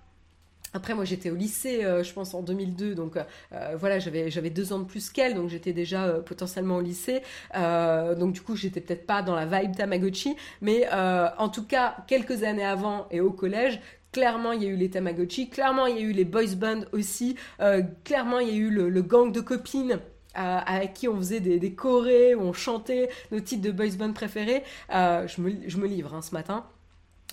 après, moi, j'étais au lycée, euh, je pense, en 2002, donc euh, voilà, j'avais deux ans de plus qu'elle, donc j'étais déjà euh, potentiellement au lycée. donc du coup, j'étais peut-être pas dans la vibe Tamagotchi, mais en tout cas, quelques années avant et au collège, Clairement, il y a eu les Tamagotchi, clairement, il y a eu les boys band aussi, clairement, il y a eu le gang de copines avec qui on faisait des, des chorés, où on chantait nos titres de boys band préférés. Euh, je, me, je me livre hein, ce matin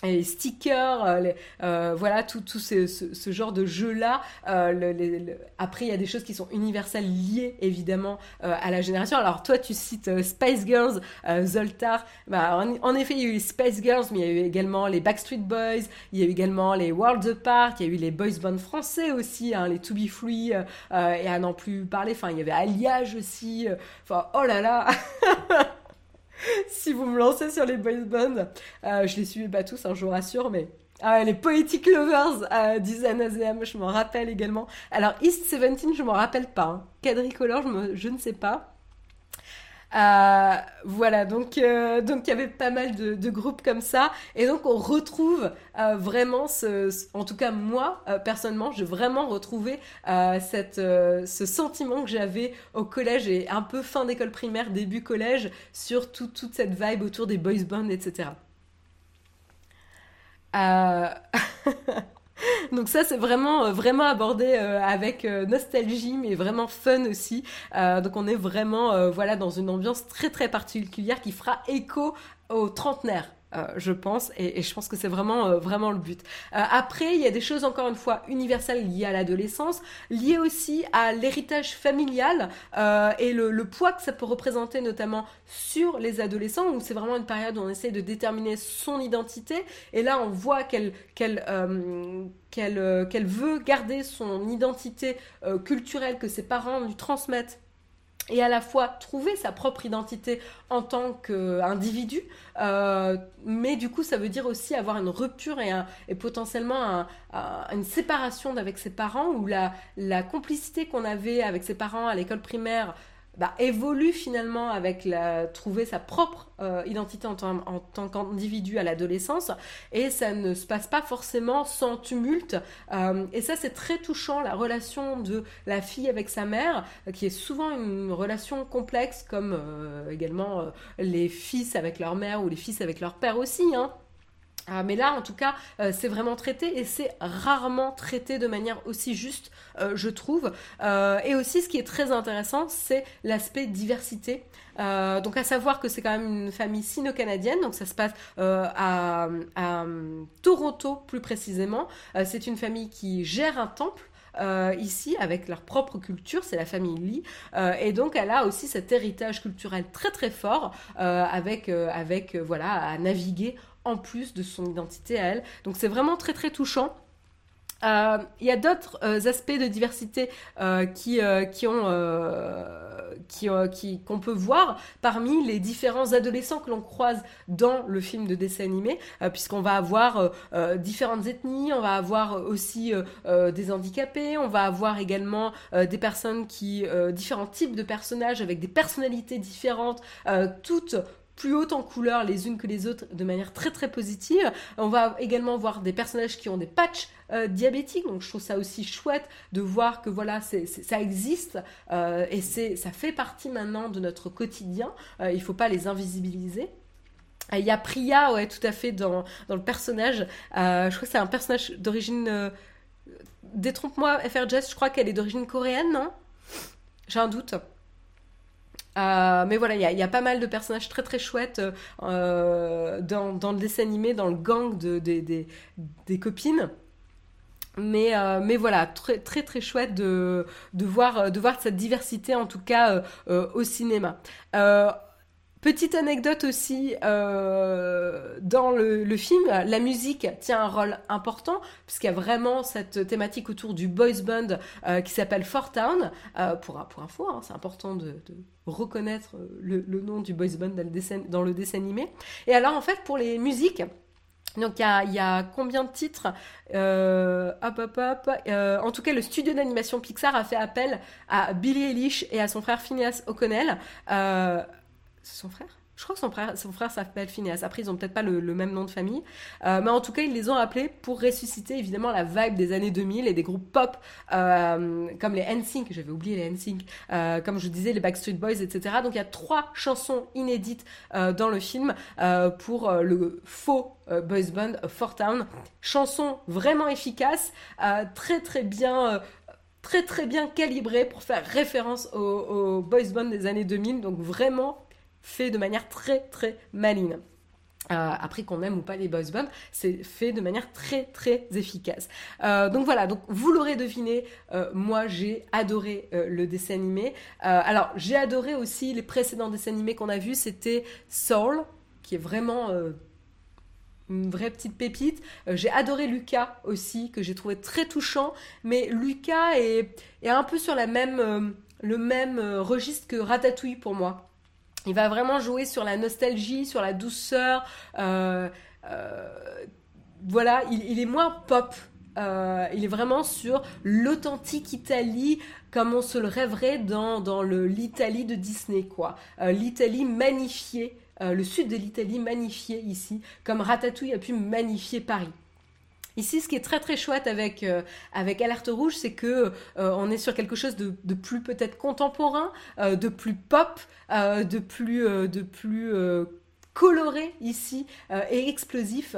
les stickers, euh, euh, voilà, tout, tout ce, ce, genre de jeu-là. Euh, après, il y a des choses qui sont universelles liées évidemment à la génération. Alors toi, tu cites Spice Girls, Zoltar. Bah, en, effet, il y a eu les Spice Girls, mais il y a eu également les Backstreet Boys, il y a eu également les World Apart, il y a eu les Boys Band français aussi, hein, les To Be Free, et à n'en plus parler. Enfin, il y avait Alliage aussi. Enfin, oh là là si vous me lancez sur les boys bands, euh, je les suivais pas tous, hein, je vous rassure, mais ah, les Poetic Lovers euh, d'Izanazem, je m'en rappelle également. Alors East 17, je m'en rappelle pas. Hein. Quadricolore, je, je ne sais pas. Euh, voilà, donc euh, donc il y avait pas mal de, groupes comme ça, et donc on retrouve euh, vraiment ce, en tout cas moi personnellement, j'ai vraiment retrouvé cette ce sentiment que j'avais au collège et un peu fin d'école primaire, début collège, sur toute cette vibe autour des boys bands, etc. Donc ça c'est vraiment euh, vraiment abordé euh, avec euh, nostalgie mais vraiment fun aussi. donc on est vraiment voilà dans une ambiance très très particulière qui fera écho aux trentenaires. Euh, je pense, et, je pense que c'est vraiment, euh, vraiment le but. Euh, après, il y a des choses encore une fois universelles liées à l'adolescence, liées aussi à l'héritage familial et le, poids que ça peut représenter notamment sur les adolescents, où c'est vraiment une période où on essaie de déterminer son identité, et là on voit qu'elle veut garder son identité culturelle que ses parents lui transmettent et à la fois trouver sa propre identité en tant qu'individu, euh, mais du coup ça veut dire aussi avoir une rupture et, et potentiellement une séparation avec ses parents, ou la, la complicité qu'on avait avec ses parents à l'école primaire bah, évolue finalement avec la, trouver sa propre euh, identité en, en tant qu'individu à l'adolescence et ça ne se passe pas forcément sans tumulte euh, et ça c'est très touchant la relation de la fille avec sa mère qui est souvent une relation complexe comme euh, également les fils avec leur mère ou les fils avec leur père aussi hein. Ah, mais là, en tout cas, euh, c'est vraiment traité et c'est rarement traité de manière aussi juste, euh, je trouve. Euh, et aussi, ce qui est très intéressant, c'est l'aspect diversité. donc, à savoir que c'est quand même une famille sino-canadienne, donc ça se passe à, Toronto plus précisément. c'est une famille qui gère un temple. ici avec leur propre culture, c'est la famille Lee, et donc elle a aussi cet héritage culturel très très fort avec avec voilà à naviguer en plus de son identité à elle. Donc c'est vraiment très très touchant. Euh, il y a d'autres euh, aspects de diversité euh, qui, qui ont qui, qu'on peut voir parmi les différents adolescents que l'on croise dans le film de dessin animé, puisqu'on va avoir différentes ethnies, on va avoir aussi des handicapés, on va avoir également des personnes qui, différents types de personnages avec des personnalités différentes, toutes plus hautes en couleur les unes que les autres de manière très très positive. On va également voir des personnages qui ont des patchs euh, diabétiques, donc je trouve ça aussi chouette de voir que voilà, ça existe euh, et ça fait partie maintenant de notre quotidien. Euh, il ne faut pas les invisibiliser. Il y a Priya, ouais, tout à fait, dans, dans le personnage. je crois que c'est un personnage d'origine. détrompe-moi, FR Jess, je crois qu'elle est d'origine coréenne, non? J'ai un doute. Mais voilà, il y, a pas mal de personnages très très chouettes dans, dans, le dessin animé, dans le gang de, des copines. Mais, mais voilà, très très très chouette de, voir, de voir cette diversité en tout cas au cinéma. Petite anecdote aussi, euh, dans le, film, la musique tient un rôle important, puisqu'il y a vraiment cette thématique autour du boys band euh, qui s'appelle Fort Town. Euh, pour, info, hein, c'est important de, reconnaître le, nom du boys band dans le, dessin, dans le dessin animé. Et alors, en fait, pour les musiques, donc il y, a, combien de titres Hop hop hop. en tout cas, le studio d'animation Pixar a fait appel à Billy Eilish et à son frère Phineas O'Connell c'est son frère? Je crois que son frère, son frère s'appelle Phineas. Après, ils ont peut-être pas le, même nom de famille. Euh, mais en tout cas, ils les ont appelés pour ressusciter évidemment la vibe des années 2000 et des groupes pop euh, comme les NSYNC, j'avais oublié les NSYNC, euh, comme je disais, les Backstreet Boys, etc. Donc il y a trois chansons inédites dans le film pour le faux boys band Fort Town. Chansons vraiment efficaces, très très bien très très bien calibrées pour faire référence aux boys band des années 2000. Donc vraiment fait de manière très très maligne. Euh, après qu'on aime ou pas les boys bands, c'est fait de manière très très efficace. Euh, donc voilà, donc vous l'aurez deviné, euh, moi j'ai adoré le dessin animé. alors j'ai adoré aussi les précédents dessins animés qu'on a vus, c'était Soul, qui est vraiment une vraie petite pépite. j'ai adoré Lucas aussi, que j'ai trouvé très touchant, mais Lucas est, un peu sur le même registre que Ratatouille pour moi. Il va vraiment jouer sur la nostalgie, sur la douceur. Euh, euh, voilà, il, est moins pop. Euh, il est vraiment sur l'authentique Italie comme on se le rêverait dans, dans l'Italie de Disney, quoi. L'Italie magnifiée, le sud de l'Italie magnifié ici, comme Ratatouille a pu magnifier Paris. Ici, ce qui est très très chouette avec, euh, avec Alerte Rouge, c'est que euh, on est sur quelque chose de, de plus peut-être contemporain, euh, de plus pop, de plus, de plus coloré ici et explosif,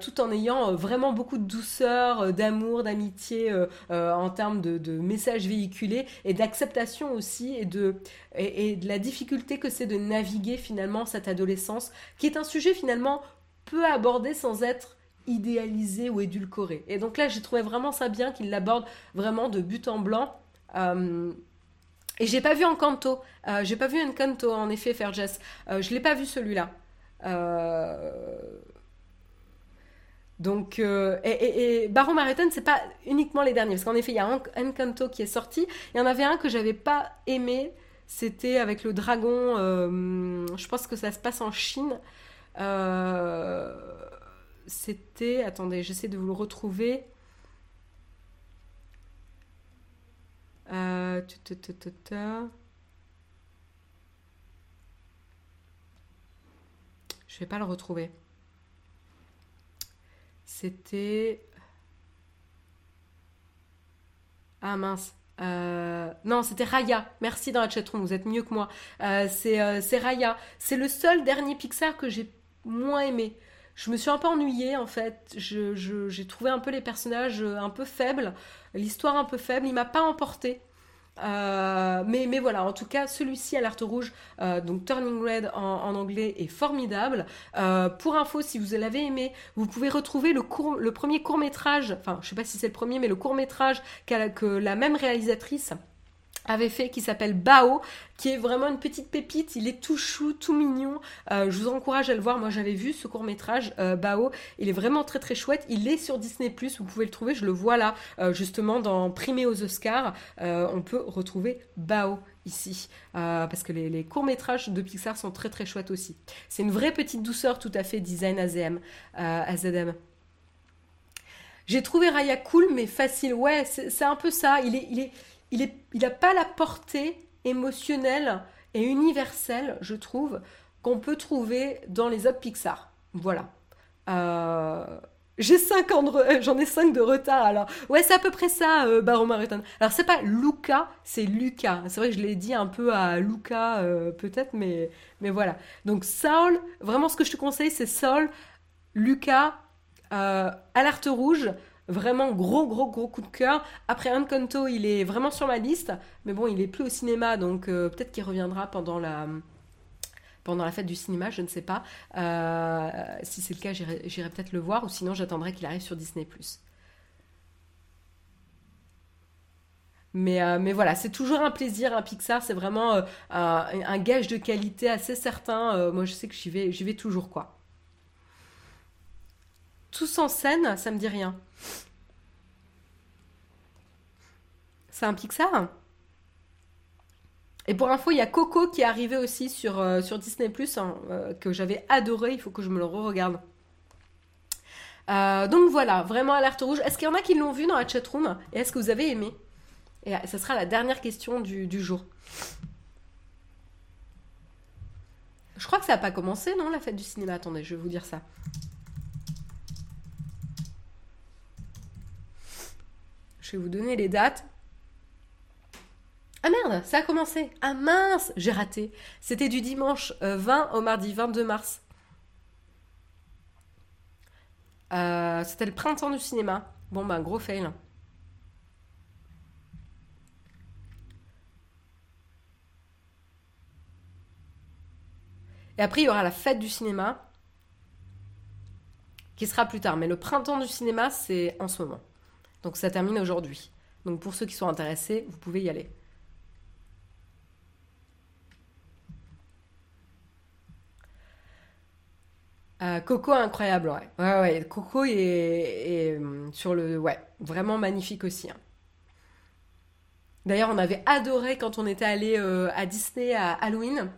tout en ayant vraiment beaucoup de douceur, d'amour, d'amitié en termes de, de, messages véhiculés et d'acceptation aussi et de, et de la difficulté que c'est de naviguer finalement cette adolescence, qui est un sujet finalement peu abordé sans être idéalisé ou édulcoré. Et donc là, j'ai trouvé vraiment ça bien qu'il l'aborde vraiment de but en blanc. Euh, et j'ai pas vu Encanto. Euh, j'ai pas vu Encanto, en effet, Ferges. Euh, je l'ai pas vu celui-là. Euh, donc, et, et, et, Baron c'est pas uniquement les derniers, parce qu'en effet, il y a Encanto qui est sorti. Il y en avait un que j'avais pas aimé. C'était avec le dragon. je pense que ça se passe en Chine. C'était. Attendez, j'essaie de vous le retrouver. Euh, Je vais pas le retrouver. C'était. Ah mince. Euh, non, c'était Raya. Merci dans la chatroom, vous êtes mieux que moi. Euh, c'est Raya. C'est le seul dernier Pixar que j'ai moins aimé je me suis un peu ennuyée en fait. j'ai trouvé un peu les personnages euh, un peu faibles, l'histoire un peu faible. Il m'a pas emporté. Euh, mais, voilà, en tout cas, celui-ci, Alerte Rouge, euh, donc Turning Red en, anglais, est formidable. pour info, si vous l'avez aimé, vous pouvez retrouver le, premier court-métrage, enfin, je sais pas si c'est le premier, mais le court-métrage que la même réalisatrice avait fait qui s'appelle Bao, qui est vraiment une petite pépite. Il est tout chou, tout mignon. Euh, je vous encourage à le voir. Moi, j'avais vu ce court métrage euh, Bao. Il est vraiment très très chouette. Il est sur Disney Vous pouvez le trouver. Je le vois là, euh, justement dans Primé aux Oscars. on peut retrouver Bao ici parce que les, courts métrages de Pixar sont très très chouettes aussi. C'est une vraie petite douceur tout à fait design AZM. J'ai trouvé Raya cool mais facile. Ouais, c'est un peu ça. Il est, il n'a pas la portée émotionnelle et universelle, je trouve, qu'on peut trouver dans les autres Pixar. Voilà. Euh, j'ai 5 ans de euh, j'en ai 5 de retard alors. Ouais, c'est à peu près ça euh, Baron Marathon. Alors c'est pas Luca, c'est Lucas. C'est vrai que je l'ai dit un peu à Luca peut-être mais mais voilà. Donc Saul, vraiment ce que je te conseille c'est Saul, Lucas, Alerte rouge, vraiment gros, gros, gros coup de cœur. Après Encanto, il est vraiment sur ma liste, mais bon, il est plus au cinéma, donc euh, peut-être qu'il reviendra pendant la fête du cinéma, je ne sais pas. Euh, si c'est le cas, j'irai peut-être le voir, ou sinon j'attendrai qu'il arrive sur Disney+. Mais, euh, mais voilà, c'est toujours un plaisir, un Pixar, c'est vraiment un, un, gage de qualité assez certain. moi, je sais que j'y vais, j'y vais toujours, quoi. Tous en scène, ça me dit rien. C'est un Pixar Et pour info, il y a Coco qui est arrivé aussi sur, euh, Disney Plus, hein, euh, que j'avais adoré, il faut que je me le re-regarde. Euh, donc voilà, vraiment alerte rouge. Est-ce qu'il y en a qui l'ont vu dans la chatroom Et est-ce que vous avez aimé? Et ce sera la dernière question du, du jour. Je crois que ça n'a pas commencé, non, la fête du cinéma? Attendez, je vais vous dire ça. Je vais vous donner les dates. Ah merde, ça a commencé. Ah mince, j'ai raté. C'était du dimanche 20 euh, au mardi 22 mars. Euh, c'était le printemps du cinéma. Bon ben gros fail. Et après, il y aura la fête du cinéma, qui sera plus tard. Mais le printemps du cinéma, c'est en ce moment. Donc ça termine aujourd'hui. Donc pour ceux qui sont intéressés, vous pouvez y aller. Euh, Coco incroyable, ouais. Ouais, ouais. Coco est, euh, sur le, ouais, vraiment magnifique aussi. Hein. D'ailleurs, on avait adoré quand on était allé euh, à Disney à Halloween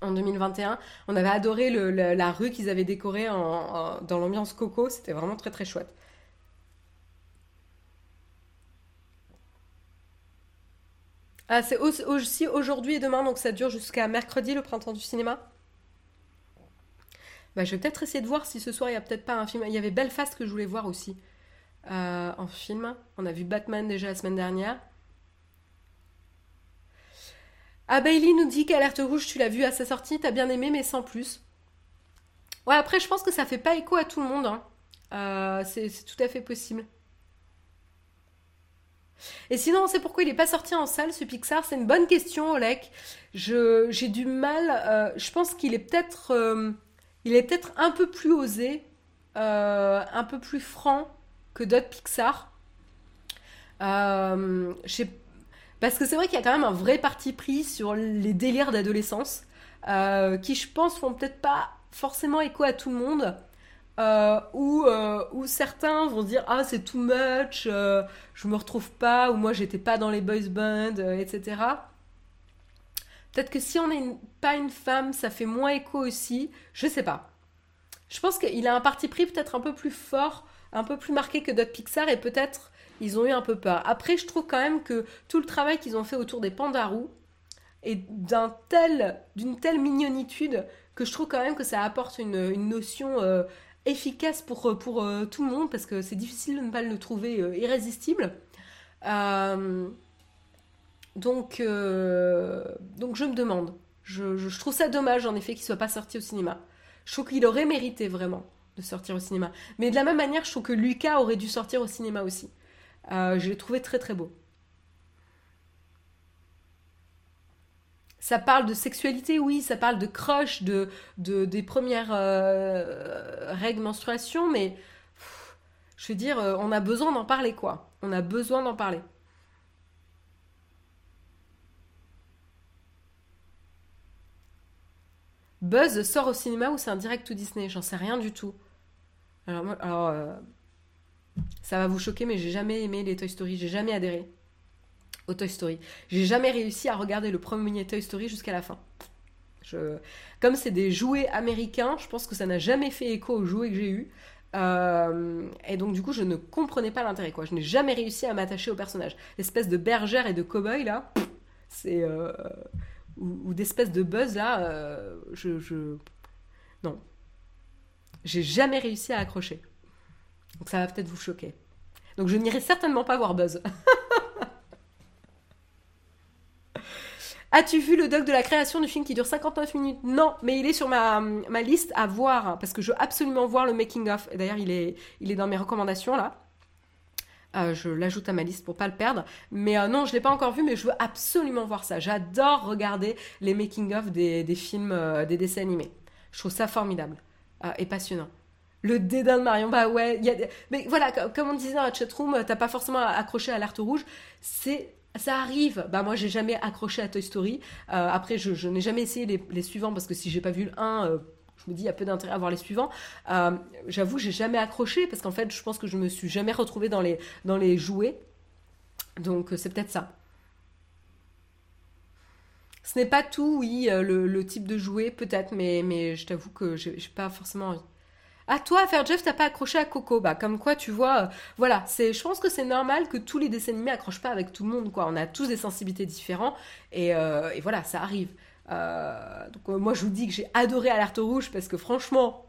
en 2021. On avait adoré la rue qu'ils avaient décorée dans l'ambiance Coco. C'était vraiment très très chouette. Ah, c'est aussi aujourd'hui et demain, donc ça dure jusqu'à mercredi, le printemps du cinéma. Bah, je vais peut-être essayer de voir si ce soir il y a peut-être pas un film. Il y avait Belfast que je voulais voir aussi euh, en film. On a vu Batman déjà la semaine dernière. Ah, Bailey nous dit qu'Alerte Rouge, tu l'as vu à sa sortie, t'as bien aimé, mais sans plus. Ouais, après, je pense que ça fait pas écho à tout le monde. Hein. Euh, c'est tout à fait possible. Et sinon, on sait pourquoi il n'est pas sorti en salle ce Pixar C'est une bonne question, Olek. J'ai du mal. Euh, je pense qu'il est peut-être, euh, peut-être un peu plus osé, euh, un peu plus franc que d'autres Pixar. parce que c'est vrai qu'il y a quand même un vrai parti pris sur les délires d'adolescence, qui je pense font peut-être pas forcément écho à tout le monde. Euh, euh, où, certains vont dire ah c'est too much, euh, je me retrouve pas, ou moi j'étais pas dans les boys band, etc. Peut-être que si on n'est pas une femme, ça fait moins écho aussi. Je sais pas. Je pense qu'il a un parti pris peut-être un peu plus fort, un peu plus marqué que d'autres Pixar, et peut-être ils ont eu un peu peur. Après, je trouve quand même que tout le travail qu'ils ont fait autour des pandarous est d'un tel, d'une telle mignonitude que je trouve quand même que ça apporte une, notion efficace pour, euh, euh, tout le monde parce que c'est difficile de ne pas le trouver euh, irrésistible. donc, je me demande. Je, trouve ça dommage en effet qu'il soit pas sorti au cinéma. Je trouve qu'il aurait mérité vraiment de sortir au cinéma. Mais de la même manière, je trouve que Lucas aurait dû sortir au cinéma aussi. je l'ai trouvé très très beau. Ça parle de sexualité, oui, ça parle de crush, de, des premières euh, règles menstruation, mais je veux dire, euh, on a besoin d'en parler, quoi. On a besoin d'en parler. Buzz sort au cinéma ou c'est un direct to Disney? J'en sais rien du tout. Alors, euh, ça va vous choquer, mais j'ai jamais aimé les Toy Story, j'ai jamais adhéré au Toy Story. J'ai jamais réussi à regarder le premier Toy Story jusqu'à la fin. Comme c'est des jouets américains, je pense que ça n'a jamais fait écho aux jouets que j'ai eus. Euh, et donc du coup, je ne comprenais pas l'intérêt. quoi. Je n'ai jamais réussi à m'attacher au personnage. L'espèce de bergère et de cow-boy là, c'est euh, ou, d'espèce de buzz là, euh, je, je non, j'ai jamais réussi à accrocher. Donc ça va peut-être vous choquer. Donc je n'irai certainement pas voir Buzz. As-tu vu le doc de la création du film qui dure 59 minutes Non, mais il est sur ma, ma, liste à voir, parce que je veux absolument voir le making-of. D'ailleurs, il est, il est dans mes recommandations, là. je l'ajoute à ma liste pour pas le perdre. Mais non, je l'ai pas encore vu, mais je veux absolument voir ça. J'adore regarder les making-of des, films, des dessins animés. Je trouve ça formidable et passionnant. Le dédain de Marion, bah ouais, y a... mais voilà, comme on disait dans la chatroom, t'as pas forcément accroché à l'alerte rouge, c'est ça arrive. Bah moi j'ai jamais accroché à Toy Story. après je, n'ai jamais essayé les, suivants parce que si j'ai pas vu le 1, je me dis il y a peu d'intérêt à voir les suivants. Euh, j'avoue, j'ai jamais accroché parce qu'en fait, je pense que je me suis jamais retrouvée dans les, jouets. Donc euh, c'est peut-être ça. Ce n'est pas tout, oui, euh, le, type de jouet, peut-être, mais, je t'avoue que j'ai pas forcément. À toi, faire Jeff, t'as pas accroché à Coco. Bah, comme quoi, tu vois, voilà, c'est, je pense que c'est normal que tous les dessins animés accrochent pas avec tout le monde, quoi. On a tous des sensibilités différentes, et, et voilà, ça arrive. Euh, donc euh, moi je vous dis que j'ai adoré Alerte Rouge parce que franchement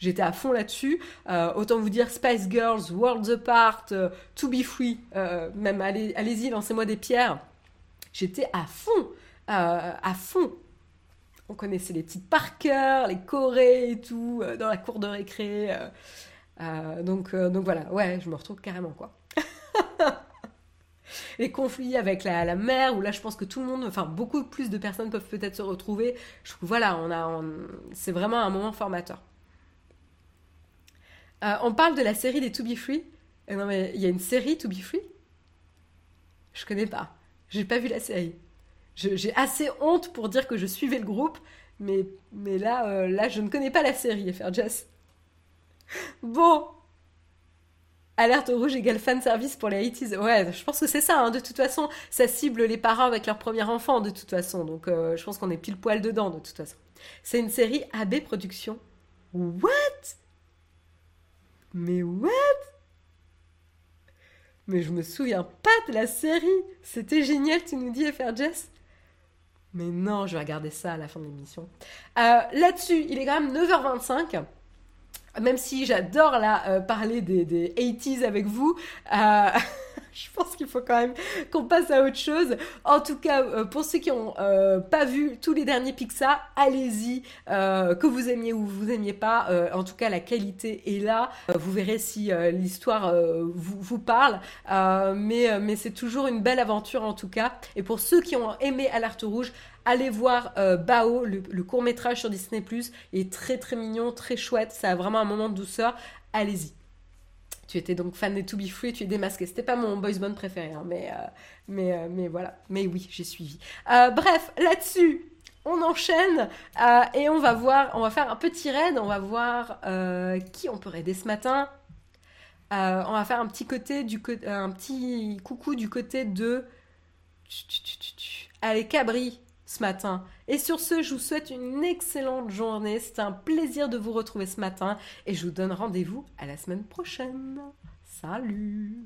j'étais à fond là-dessus. Euh, autant vous dire Spice Girls, Worlds Apart, To Be Free, même allez, allez-y, lancez-moi des pierres. J'étais à fond, à fond. On connaissait les petites Parker, les Corées et tout, dans la cour de récré. donc, donc voilà, ouais, je me retrouve carrément quoi les conflits avec la, mère, où là je pense que tout le monde, enfin beaucoup plus de personnes peuvent peut-être se retrouver. Voilà, on a, c'est vraiment un moment formateur. Euh, on parle de la série des To Be Free. Euh, non mais il y a une série To Be Free? Je connais pas. J'ai pas vu la série. J'ai assez honte pour dire que je suivais le groupe, mais, mais là, euh, là, je ne connais pas la série, FR Jess. Bon, Alerte rouge égale fan service pour les 80 Ouais, je pense que c'est ça. Hein. De toute façon, ça cible les parents avec leur premier enfant, de toute façon. Donc, euh, je pense qu'on est pile poil dedans, de toute façon. C'est une série AB Productions. What? Mais what? Mais je me souviens pas de la série. C'était génial, tu nous dis, FR Jess Mais non, je vais regarder ça à la fin de l'émission. Euh, là-dessus, il est quand même 9h25 même si j'adore là euh, parler des, des 80s avec vous, euh, je pense qu'il faut quand même qu'on passe à autre chose. En tout cas, euh, pour ceux qui n'ont pas vu tous les derniers Pixar, allez-y, que vous aimiez ou vous aimiez pas. en tout cas, la qualité est là. vous verrez si l'histoire vous, parle. mais c'est toujours une belle aventure en tout cas. Et pour ceux qui ont aimé Alerte Rouge, Allez voir euh, Bao, le, court métrage sur Disney ⁇ Il est très très mignon, très chouette, ça a vraiment un moment de douceur. Allez-y. Tu étais donc fan des To Be Free, tu es démasqué. C'était pas mon boys band préféré, hein, mais, euh, mais, euh, mais voilà. Mais oui, j'ai suivi. bref, là-dessus, on enchaîne et on va voir, on va faire un petit raid, on va voir qui on peut raider ce matin. on va faire un petit côté du un petit coucou du côté de Allez, Cabri, ce matin. Et sur ce, je vous souhaite une excellente journée. C'était un plaisir de vous retrouver ce matin et je vous donne rendez-vous à la semaine prochaine. Salut